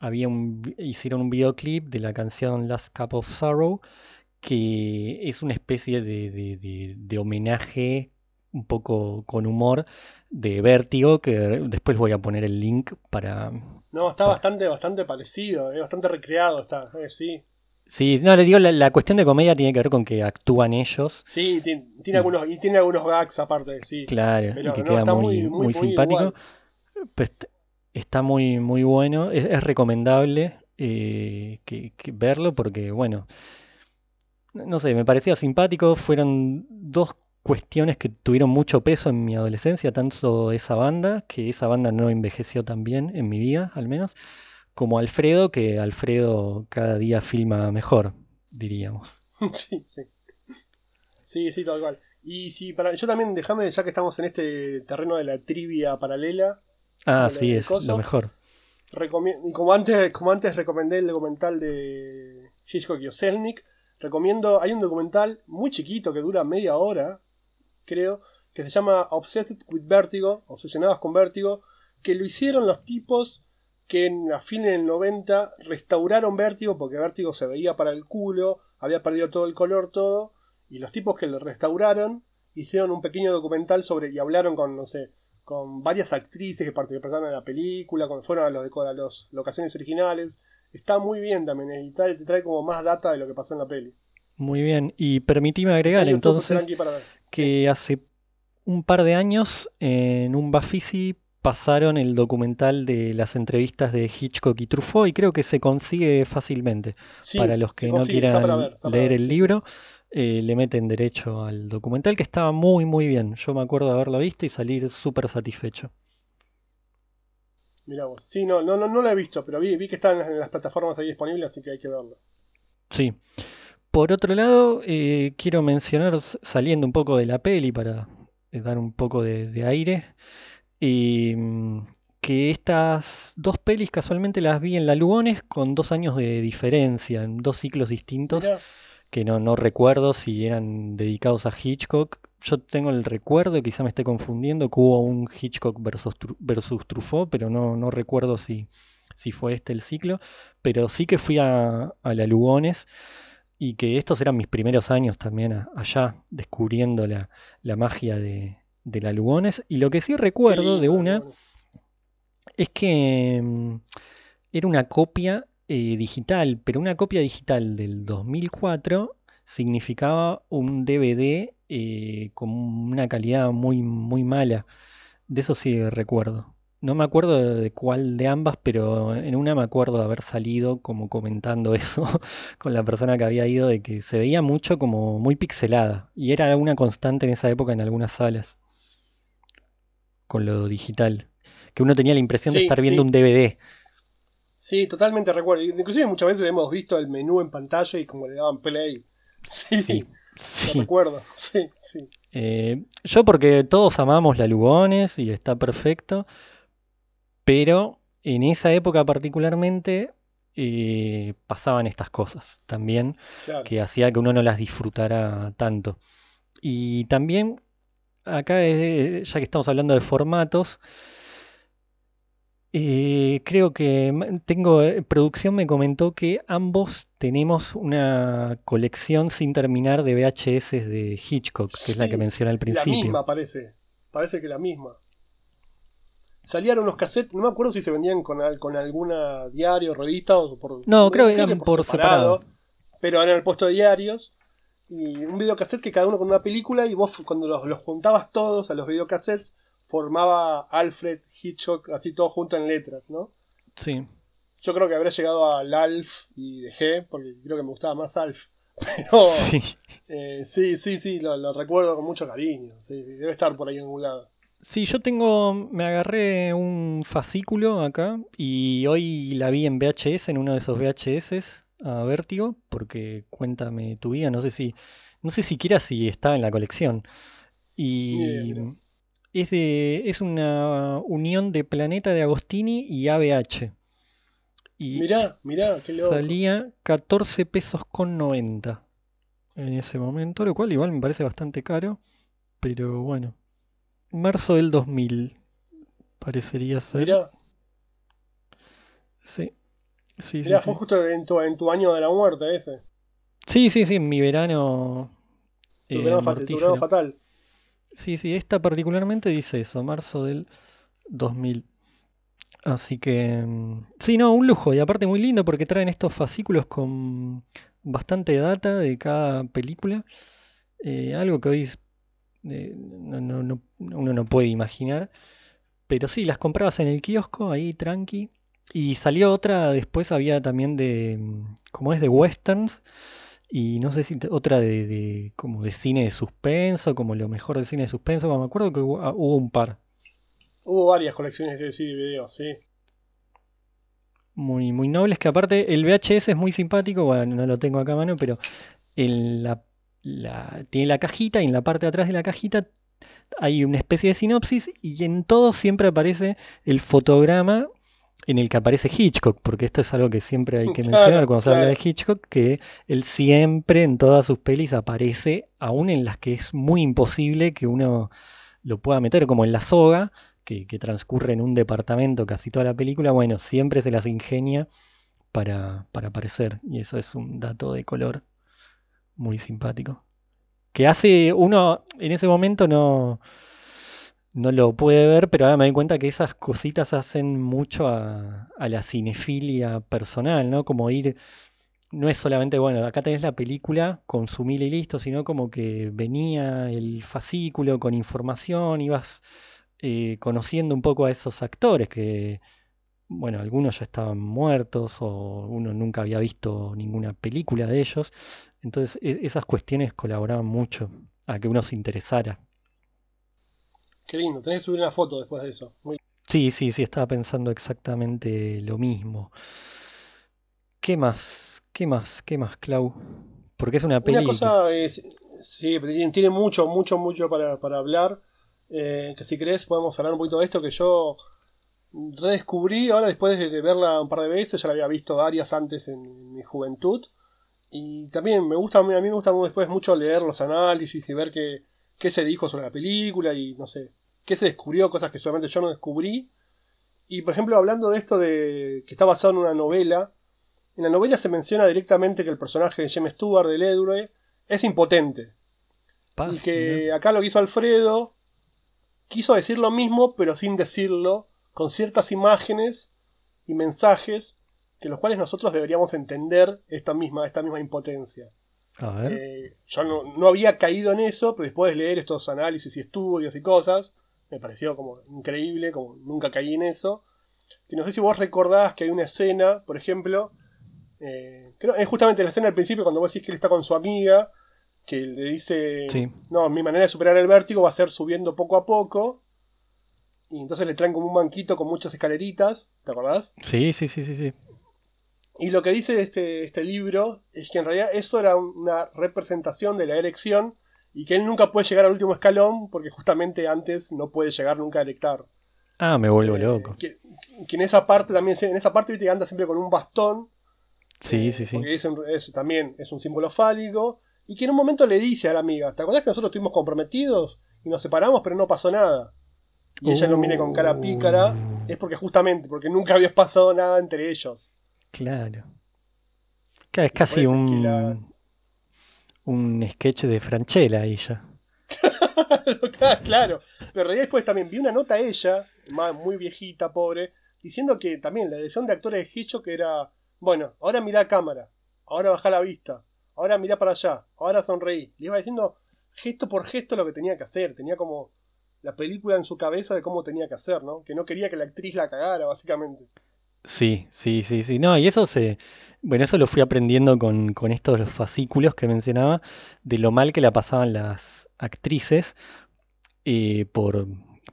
había un, hicieron un videoclip de la canción Last Cup of Sorrow, que es una especie de, de, de, de homenaje un poco con humor de Vértigo, que después voy a poner el link para... No, está para... bastante, bastante parecido, es bastante recreado, está, eh, sí. Sí, no, le digo, la, la, cuestión de comedia tiene que ver con que actúan ellos. Sí, tiene, tiene algunos, y tiene algunos gags aparte, sí. Claro, Pero y que no, queda está muy, muy, muy, muy simpático. Pues, está muy, muy bueno, es, es recomendable eh, que, que verlo porque, bueno, no sé, me parecía simpático, fueron dos cuestiones que tuvieron mucho peso en mi adolescencia, tanto esa banda, que esa banda no envejeció tan bien en mi vida, al menos, como Alfredo, que Alfredo cada día filma mejor, diríamos. (laughs) sí, sí. Sí, sí, tal cual. Y si para yo también, déjame, ya que estamos en este terreno de la trivia paralela. Ah, sí, es coso, lo mejor. y como antes, como antes recomendé el documental de Hitchcock y Oselnik, recomiendo, hay un documental muy chiquito que dura media hora, creo, que se llama Obsessed with Vertigo, Obsesionados con Vértigo, que lo hicieron los tipos que en a fines del 90 restauraron Vértigo porque Vértigo se veía para el culo, había perdido todo el color, todo, y los tipos que lo restauraron hicieron un pequeño documental sobre y hablaron con, no sé, con varias actrices que participaron en la película, con, fueron a los a las locaciones originales. Está muy bien también, y trae, te trae como más data de lo que pasó en la peli. Muy bien. Y permitime agregar entonces. Sí. que hace un par de años en un Bafisi pasaron el documental de las entrevistas de Hitchcock y Truffaut y creo que se consigue fácilmente. Sí, para los que no quieran ver, leer ver, el sí, libro, eh, le meten derecho al documental que estaba muy muy bien. Yo me acuerdo de haberlo visto y salir súper satisfecho. Mirá vos. Sí, no, no, no, no lo he visto, pero vi, vi que está en las, plataformas ahí disponibles, así que hay que verlo. Sí. Por otro lado, eh, quiero mencionar, saliendo un poco de la peli para eh, dar un poco de, de aire, eh, que estas dos pelis casualmente las vi en la Lugones con dos años de diferencia, en dos ciclos distintos, que no, no recuerdo si eran dedicados a Hitchcock. Yo tengo el recuerdo, quizá me esté confundiendo, que hubo un Hitchcock versus, versus Truffaut, pero no, no recuerdo si, si fue este el ciclo. Pero sí que fui a, a la Lugones y que estos eran mis primeros años también a- allá, descubriendo la, la magia de, de la Lugones. Y lo que sí recuerdo de una es que mm, era una copia eh, digital, pero una copia digital del 2004 significaba un DVD eh, con una calidad muy, muy mala. De eso sí recuerdo. No me acuerdo de, de cuál de ambas, pero en una me acuerdo de haber salido como comentando (laughs) eso con la persona que había ido, de que se veía mucho como muy pixelada. Y era una constante en esa época en algunas salas, con lo digital. Que uno tenía la impresión de estar viendo sí. un DVD. Sí, totalmente recuerdo. Inclusive muchas veces hemos visto el menú en pantalla y como le daban play. (laughs) Sí, Sí, recuerdo. (laughs) Sí, sí. Eh, yo porque todos amamos la Lugones y está perfecto, pero en esa época particularmente eh, pasaban estas cosas también Claro. que hacía que uno no las disfrutara tanto. Y también acá, eh, ya que estamos hablando de formatos, eh, creo que tengo, eh, producción me comentó que ambos tenemos una colección sin terminar de VHS de Hitchcock, que es la que menciona al La principio. misma parece. Parece que la misma. Salían unos cassettes, no me acuerdo si se vendían con, con alguna diario, revista o por. No, creo que eran por separado. Pero eran el puesto de diarios. Y un videocassette que cada uno con una película. Y vos, cuando los, los juntabas todos a los videocassettes, formaba Alfred Hitchcock, así todo junto en letras, ¿no? Sí. Yo creo que habré llegado al Alf y dejé, porque creo que me gustaba más Alf. (laughs) Pero Sí. eh, sí, sí, sí, lo, lo recuerdo con mucho cariño. Sí, sí, debe estar por ahí en algún lado. Sí, yo tengo, me agarré un fascículo acá y hoy la vi en VHS, en uno de esos VHS a Vértigo, porque cuéntame tu vida, no sé si, no sé siquiera si está en la colección. Y es de, es una unión de Planeta de Agostini y ABH. Y Mirá, mirá, qué loco. salía 14 pesos con 90 en ese momento, lo cual igual me parece bastante caro, pero bueno. Marzo del 2000 parecería ser. Mirá, Sí. Sí, sí, mirá, sí. fue justo en tu, en tu año de la muerte ese. Sí, sí, sí, mi verano Tu eh, verano, tu fatal. Sí, sí, esta particularmente dice eso, marzo del 2000. Así que, mm, sí, no, un lujo. Y aparte muy lindo porque traen estos fascículos con bastante data de cada película. Eh, algo que hoy eh, no, no- no- uno no puede imaginar. Pero sí, las comprabas en el kiosco, ahí tranqui. Y salió otra, después había también de, como es de westerns. Y no sé si otra de, de- como de cine de suspenso, como lo mejor del cine de suspenso. Me acuerdo que hubo, ah, hubo un par Hubo varias colecciones de CD y videos, sí. muy, muy nobles. Que aparte el VHS es muy simpático. Bueno, no lo tengo acá a mano, pero en la, la- tiene la cajita y en la parte de atrás de la cajita hay una especie de sinopsis. Y en todo siempre aparece el fotograma en el que aparece Hitchcock. Porque esto es algo que siempre hay que Claro, mencionar cuando se habla de. Hitchcock. Que él siempre en todas sus pelis aparece, aún en las que es muy imposible que uno lo pueda meter, como en La Soga, que, que transcurre en un departamento casi toda la película, bueno, siempre se las ingenia para, para aparecer. Y eso es un dato de color muy simpático. Que hace uno, en ese momento no, no lo puede ver, pero ahora me doy cuenta que esas cositas hacen mucho a, la cinefilia personal, ¿no? Como ir, no es solamente, bueno, acá tenés la película, consumila y listo, sino como que venía el fascículo con información, ibas eh, conociendo un poco a esos actores que, bueno, algunos ya estaban muertos o uno nunca había visto ninguna película de ellos. Entonces, e- esas cuestiones colaboraban mucho a que uno se interesara. Qué lindo, tenés que subir una foto después de eso. Muy- Sí, sí, sí, estaba pensando exactamente lo mismo. ¿Qué más? ¿Qué más? ¿Qué más, Clau? Porque es una Una peli que- cosa es, sí, tiene mucho, mucho, mucho para, para hablar. eh, que si querés podemos hablar un poquito de esto que yo redescubrí ahora después de, de verla un par de veces, ya la había visto varias antes en, mi juventud. Y también me gusta, a mí me gusta después mucho leer los análisis y ver qué, qué se dijo sobre la película y no sé, qué se descubrió, cosas que solamente yo no descubrí. Y por ejemplo, hablando de esto de que está basado en una novela, en la novela se menciona directamente que el personaje de James Stewart del héroe es impotente. Y que acá lo que hizo Alfredo quiso decir lo mismo, pero sin decirlo, con ciertas imágenes y mensajes que los cuales nosotros deberíamos entender esta misma, esta misma impotencia. A ver. Eh, yo no, no había caído en eso, pero después de leer estos análisis y estudios y cosas, me pareció como increíble, como nunca caí en eso. Que no sé si vos recordás que hay una escena, por ejemplo, eh, creo es justamente la escena al principio cuando vos decís que él está con su amiga, que le dice, Sí. no, mi manera de superar el vértigo va a ser subiendo poco a poco. Y entonces le traen como un banquito con muchas escaleritas, ¿te acordás? Sí, sí, sí, sí, sí. Y lo que dice este, este libro es que en realidad eso era una representación de la erección y que él nunca puede llegar al último escalón porque justamente antes no puede llegar nunca a electar. Ah, me vuelvo Eh, loco. Que, que en esa parte también, en esa parte viste que anda siempre con un bastón. Sí, eh, sí, sí. Porque es, también es un símbolo fálico. Y que en un momento le dice a la amiga, ¿te acuerdas que nosotros estuvimos comprometidos y nos separamos pero no pasó nada? Y ella lo mire con cara pícara, es porque justamente, porque nunca había pasado nada entre ellos. Claro. Claro, es casi un, la- un sketch de Franchella ahí ya. (laughs) claro, pero en realidad después también vi una nota a ella, más, muy viejita, pobre, diciendo que también la dirección de actores de Hitchcock era, bueno, ahora mirá a cámara, ahora baja la vista, ahora mirá para allá, ahora sonreí. Le iba diciendo gesto por gesto lo que tenía que hacer, tenía como la película en su cabeza de cómo tenía que hacer, ¿no? Que no quería que la actriz la cagara, básicamente. Sí, sí, sí, sí. No, y eso se, bueno, eso lo fui aprendiendo con, con estos los fascículos que mencionaba, de lo mal que la pasaban las actrices eh, por,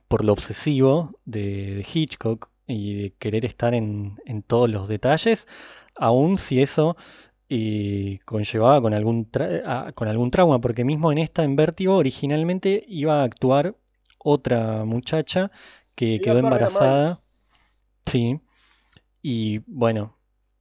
por lo obsesivo de, de Hitchcock y de querer estar en, en todos los detalles, aun si eso eh, conllevaba con algún, tra- ah, con algún trauma, porque mismo en esta, en Vértigo, originalmente iba a actuar otra muchacha que a quedó embarazada. Sí. Y bueno,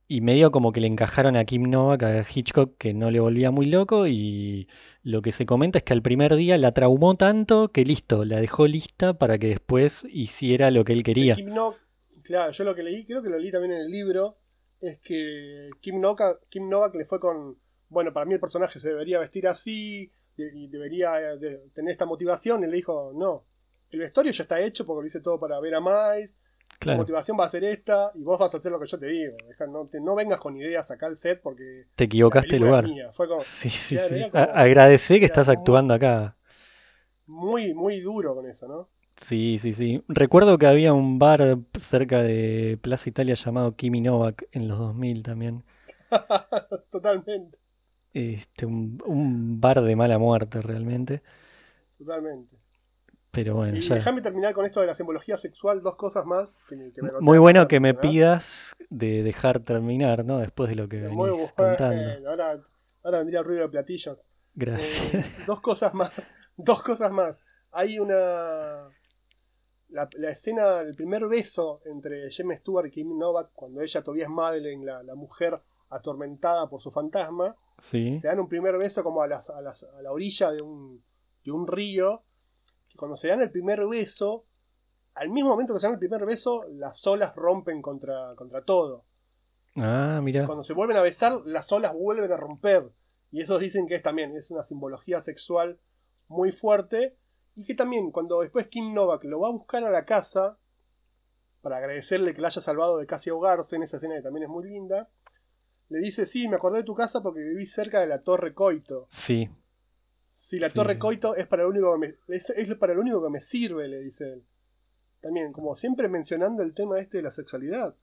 y medio como que le encajaron a Kim Novak, a Hitchcock, que no le volvía muy loco. Y lo que se comenta es que al primer día la traumó tanto que listo, la dejó lista para que después hiciera lo que él quería. Kim No- claro, yo lo que leí, creo que lo leí también en el libro, es que Kim Novak, Kim Novak le fue con, bueno, para mí el personaje se debería vestir así y debería eh, de- tener esta motivación, y le dijo, no, el vestuario ya está hecho porque lo hice todo para ver a la motivación va a ser esta y vos vas a hacer lo que yo te digo, Deja- no, te- no vengas con ideas acá al set porque te equivocaste es lugar. mía. Fue como Sí, sí, sí. era como- agradecé que estás muy- actuando acá. muy, muy duro con eso, ¿no? Sí, sí, sí. Recuerdo que había un bar cerca de Plaza Italia llamado Kimi Novak en los 2000 también. (laughs) totalmente, Este, un, un bar de mala muerte realmente. totalmente. Pero bueno, Y ya. déjame terminar con esto de la simbología sexual, dos cosas más que, que me Muy bueno que me pidas de dejar terminar, ¿no? Después de lo que Muy venís contando. ahora, ahora vendría el ruido de platillos. Gracias. Eh, dos cosas más, (laughs) dos cosas más. Hay una... La, la escena, el primer beso entre James Stewart y Kim Novak, cuando ella todavía es Madeleine, la, la mujer atormentada por su fantasma, Sí. se dan un primer beso como a, las- a las- a la orilla de un, de un río. Cuando se dan el primer beso, al mismo momento que se dan el primer beso, las olas rompen contra, contra todo. Ah, mira. Cuando se vuelven a besar, las olas vuelven a romper. Y eso dicen que es también es una simbología sexual muy fuerte. Y que también, cuando después Kim Novak lo va a buscar a la casa, para agradecerle que la haya salvado de casi ahogarse en esa escena que también es muy linda, le dice, sí, me acordé de tu casa porque viví cerca de la Torre Coito. Sí. Si la Sí, Torre. Coito es para lo único que me, es, es para lo único que me sirve, le dice él. También, como siempre mencionando el tema este de la sexualidad.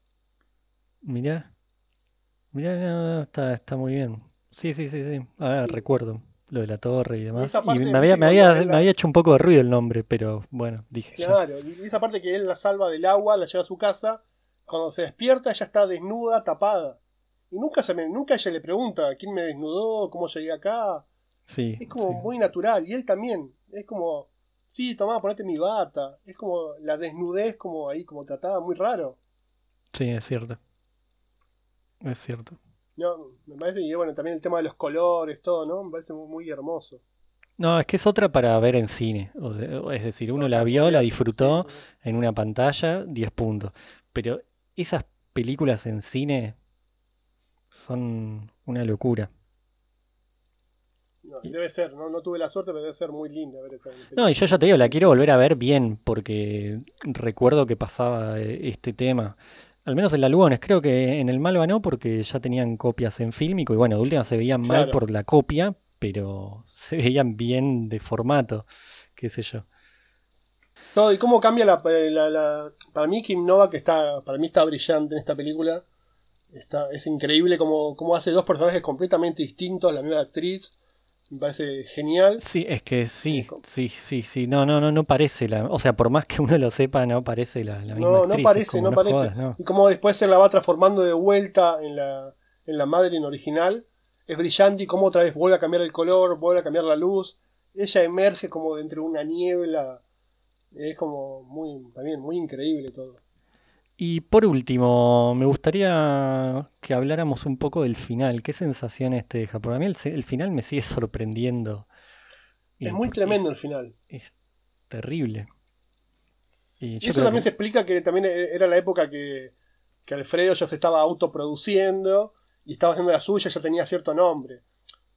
Mira. Mira, no, no, está, está muy bien. Sí, sí, sí, sí. Ahora Sí. recuerdo lo de la torre y demás. Y me había, me había, me había hecho un poco de ruido el nombre, pero bueno, dije. ya. Claro, y esa parte que él la salva del agua, la lleva a su casa, cuando se despierta ella está desnuda, tapada. Y nunca, se me, nunca ella le pregunta quién me desnudó, cómo llegué acá. Sí, Es como sí. muy natural. Y él también. Es como, sí, tomá, ponete mi bata. Es como la desnudez como ahí, como tratada, muy raro. Sí, es cierto. Es cierto. No, me parece, y bueno, también el tema de los colores, todo, ¿no? Me parece muy, muy hermoso. No, es que es otra para ver en cine. O sea, es decir, uno la vio, la disfrutó en una pantalla, 10 puntos. Pero esas películas en cine son una locura. No, debe ser, no, no tuve la suerte, pero debe ser muy linda ver esa No, y yo ya te digo, la quiero volver a ver bien porque recuerdo que pasaba eh, este tema. Al menos en la Lugones, creo que en el Malva no, porque ya tenían copias en fílmico y bueno, de última se veían mal Claro. por la copia, pero (laughs) se veían bien de formato, qué sé yo. No, y cómo cambia la, eh, la- la- Para mí, Kim Nova, que está. Para mí está brillante en esta película. Está, es increíble cómo, cómo hace dos personajes completamente distintos, la misma actriz. Me parece genial. Sí, es que sí, sí, sí, sí. No, no, no, no parece la. O sea, por más que uno lo sepa, no parece la, la misma No, actriz, parece, no parece. jodas, no. Y como después se la va transformando de vuelta en la, en la original. Es brillante y como otra vez vuelve a cambiar el color, vuelve a cambiar la luz. Ella emerge como de entre una niebla. Es como muy, también muy increíble todo. Y por último, me gustaría que habláramos un poco del final. ¿Qué sensaciones te deja? Porque a mí el, final me sigue sorprendiendo. Es Y muy tremendo el final. Es, terrible. Y eso también que- se explica que también e- era la época que, que Alfredo ya se estaba autoproduciendo y estaba haciendo la suya, ya tenía cierto nombre.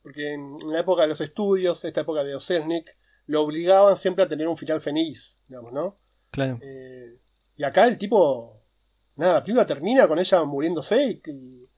Porque en, en la época de los estudios, esta época de Oselnik, lo obligaban siempre a tener un final feliz, digamos, ¿no? Claro. Eh, y acá el tipo, nada, la película termina con ella muriéndose y, y-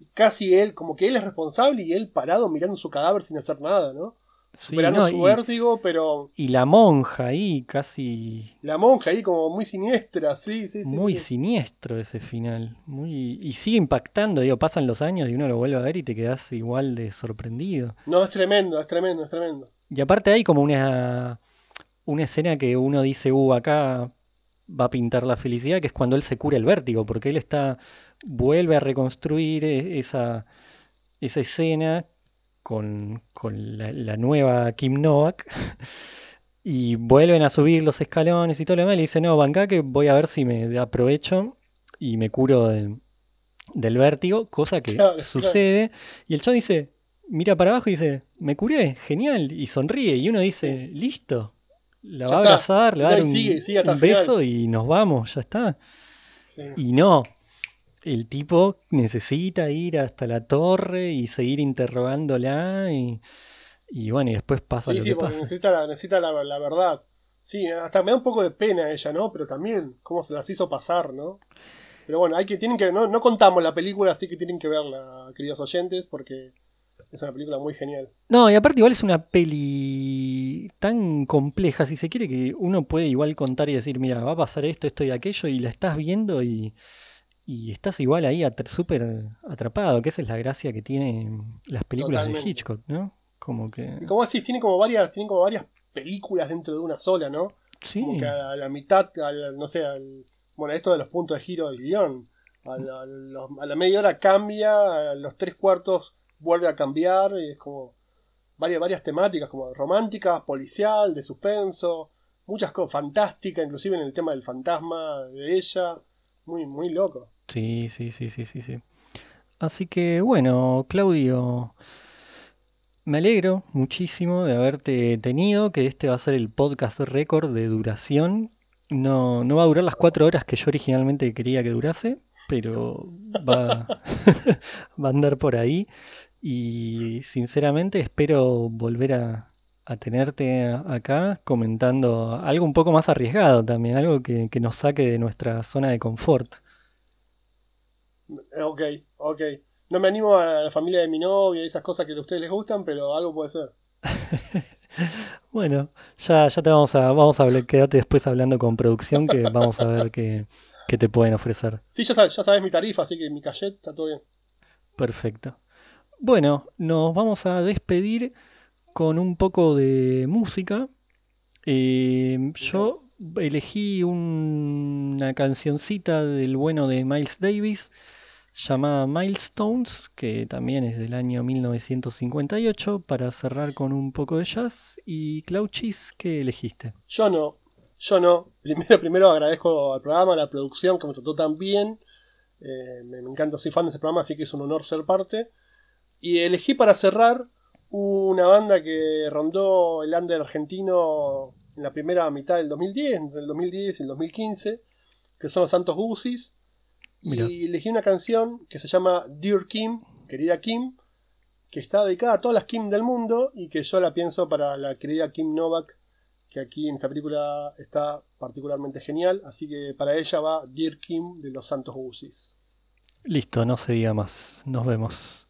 y casi él, como que él es responsable y él parado mirando su cadáver sin hacer nada, ¿no? Sí, Superando no, su y- vértigo, pero Y la monja ahí, casi la monja ahí como muy siniestra, sí, sí, sí. muy sí. siniestro ese final. Muy... Y sigue impactando, digo, pasan los años y uno lo vuelve a ver y te quedas igual de sorprendido. No, es tremendo, es tremendo, es tremendo. Y aparte hay como una, una escena que uno dice, uh, acá va a pintar la felicidad, que es cuando él se cura el vértigo, porque él está, vuelve a reconstruir e- esa, esa escena con, con la, la nueva Kim Novak. (laughs) Y vuelven a subir los escalones y todo lo demás. Le dice, no, banca que voy a ver si me aprovecho y me curo de- del vértigo, cosa que Claro, claro. sucede. Y el chavo dice, mira para abajo y dice, me curé, genial. Y sonríe. Y uno dice, listo. La Ya va a abrazar, le va a dar un, sigue, sigue hasta un el final. beso y nos vamos, ya está. Sí. Y no, el tipo necesita ir hasta la torre y seguir interrogándola y, y bueno, y después pasa Sí, lo sí, que pasa. necesita, la, necesita la, la verdad. Sí, hasta me da un poco de pena ella, ¿no? Pero también cómo se las hizo pasar, ¿no? Pero bueno, hay que, tienen que, no, no contamos la película, así que tienen que verla, queridos oyentes, porque es una película muy genial. No, y aparte igual es una peli tan compleja, si se quiere, que uno puede igual contar y decir, mira, va a pasar esto, esto y aquello, y la estás viendo y, y estás igual ahí súper atrapado, que esa es la gracia que tienen las películas Totalmente. de Hitchcock, ¿no? Como que... Y como decís, tiene como varias, tiene como varias películas dentro de una sola, ¿no? Sí, Como que a la mitad, a la- no sé, al- bueno, esto de los puntos de giro del guion. A la, a la media hora cambia, a los tres cuartos vuelve a cambiar, y es como varias, varias temáticas, como románticas, policial, de suspenso, muchas cosas, fantásticas, inclusive en el tema del fantasma de ella, muy, muy loco. sí, sí, sí, sí, sí, sí. Así que bueno, Claudio, me alegro muchísimo de haberte tenido, que este va a ser el podcast récord de duración. No, no va a durar las cuatro horas que yo originalmente quería que durase, pero va, (laughs) va a andar por ahí. Y sinceramente espero volver a, a tenerte acá comentando algo un poco más arriesgado también, algo que, que nos saque de nuestra zona de confort. Eh, Ok, ok. No me animo a la familia de mi novia y esas cosas que a ustedes les gustan, pero algo puede ser. (laughs) Bueno, ya, ya te vamos a, vamos a quedarte después hablando con producción que vamos a ver qué, qué te pueden ofrecer. Sí, ya sabes, ya sabes mi tarifa, así que mi cachet está todo bien. Perfecto. Bueno, nos vamos a despedir con un poco de música. Eh, yo elegí un- una cancioncita del bueno de Miles Davis llamada Milestones, que también es del año 1958, para cerrar con un poco de jazz. Y Clauchis, ¿qué elegiste? Yo no, yo no. Primero, primero agradezco al programa, a la producción que me trató tan bien. Eh, me, me encanta, soy fan de este programa, así que es un honor ser parte. Y elegí para cerrar una banda que rondó el under argentino en la primera mitad del 2010, entre el 2010 y el 2015, que son los Santos Guzis. Mira. Y elegí una canción que se llama Dear Kim, querida Kim, que está dedicada a todas las Kim del mundo y que yo la pienso para la querida Kim Novak, que aquí en esta película está particularmente genial. Así que para ella va Dear Kim de los Santos Guzis. Listo, no se diga más. Nos vemos.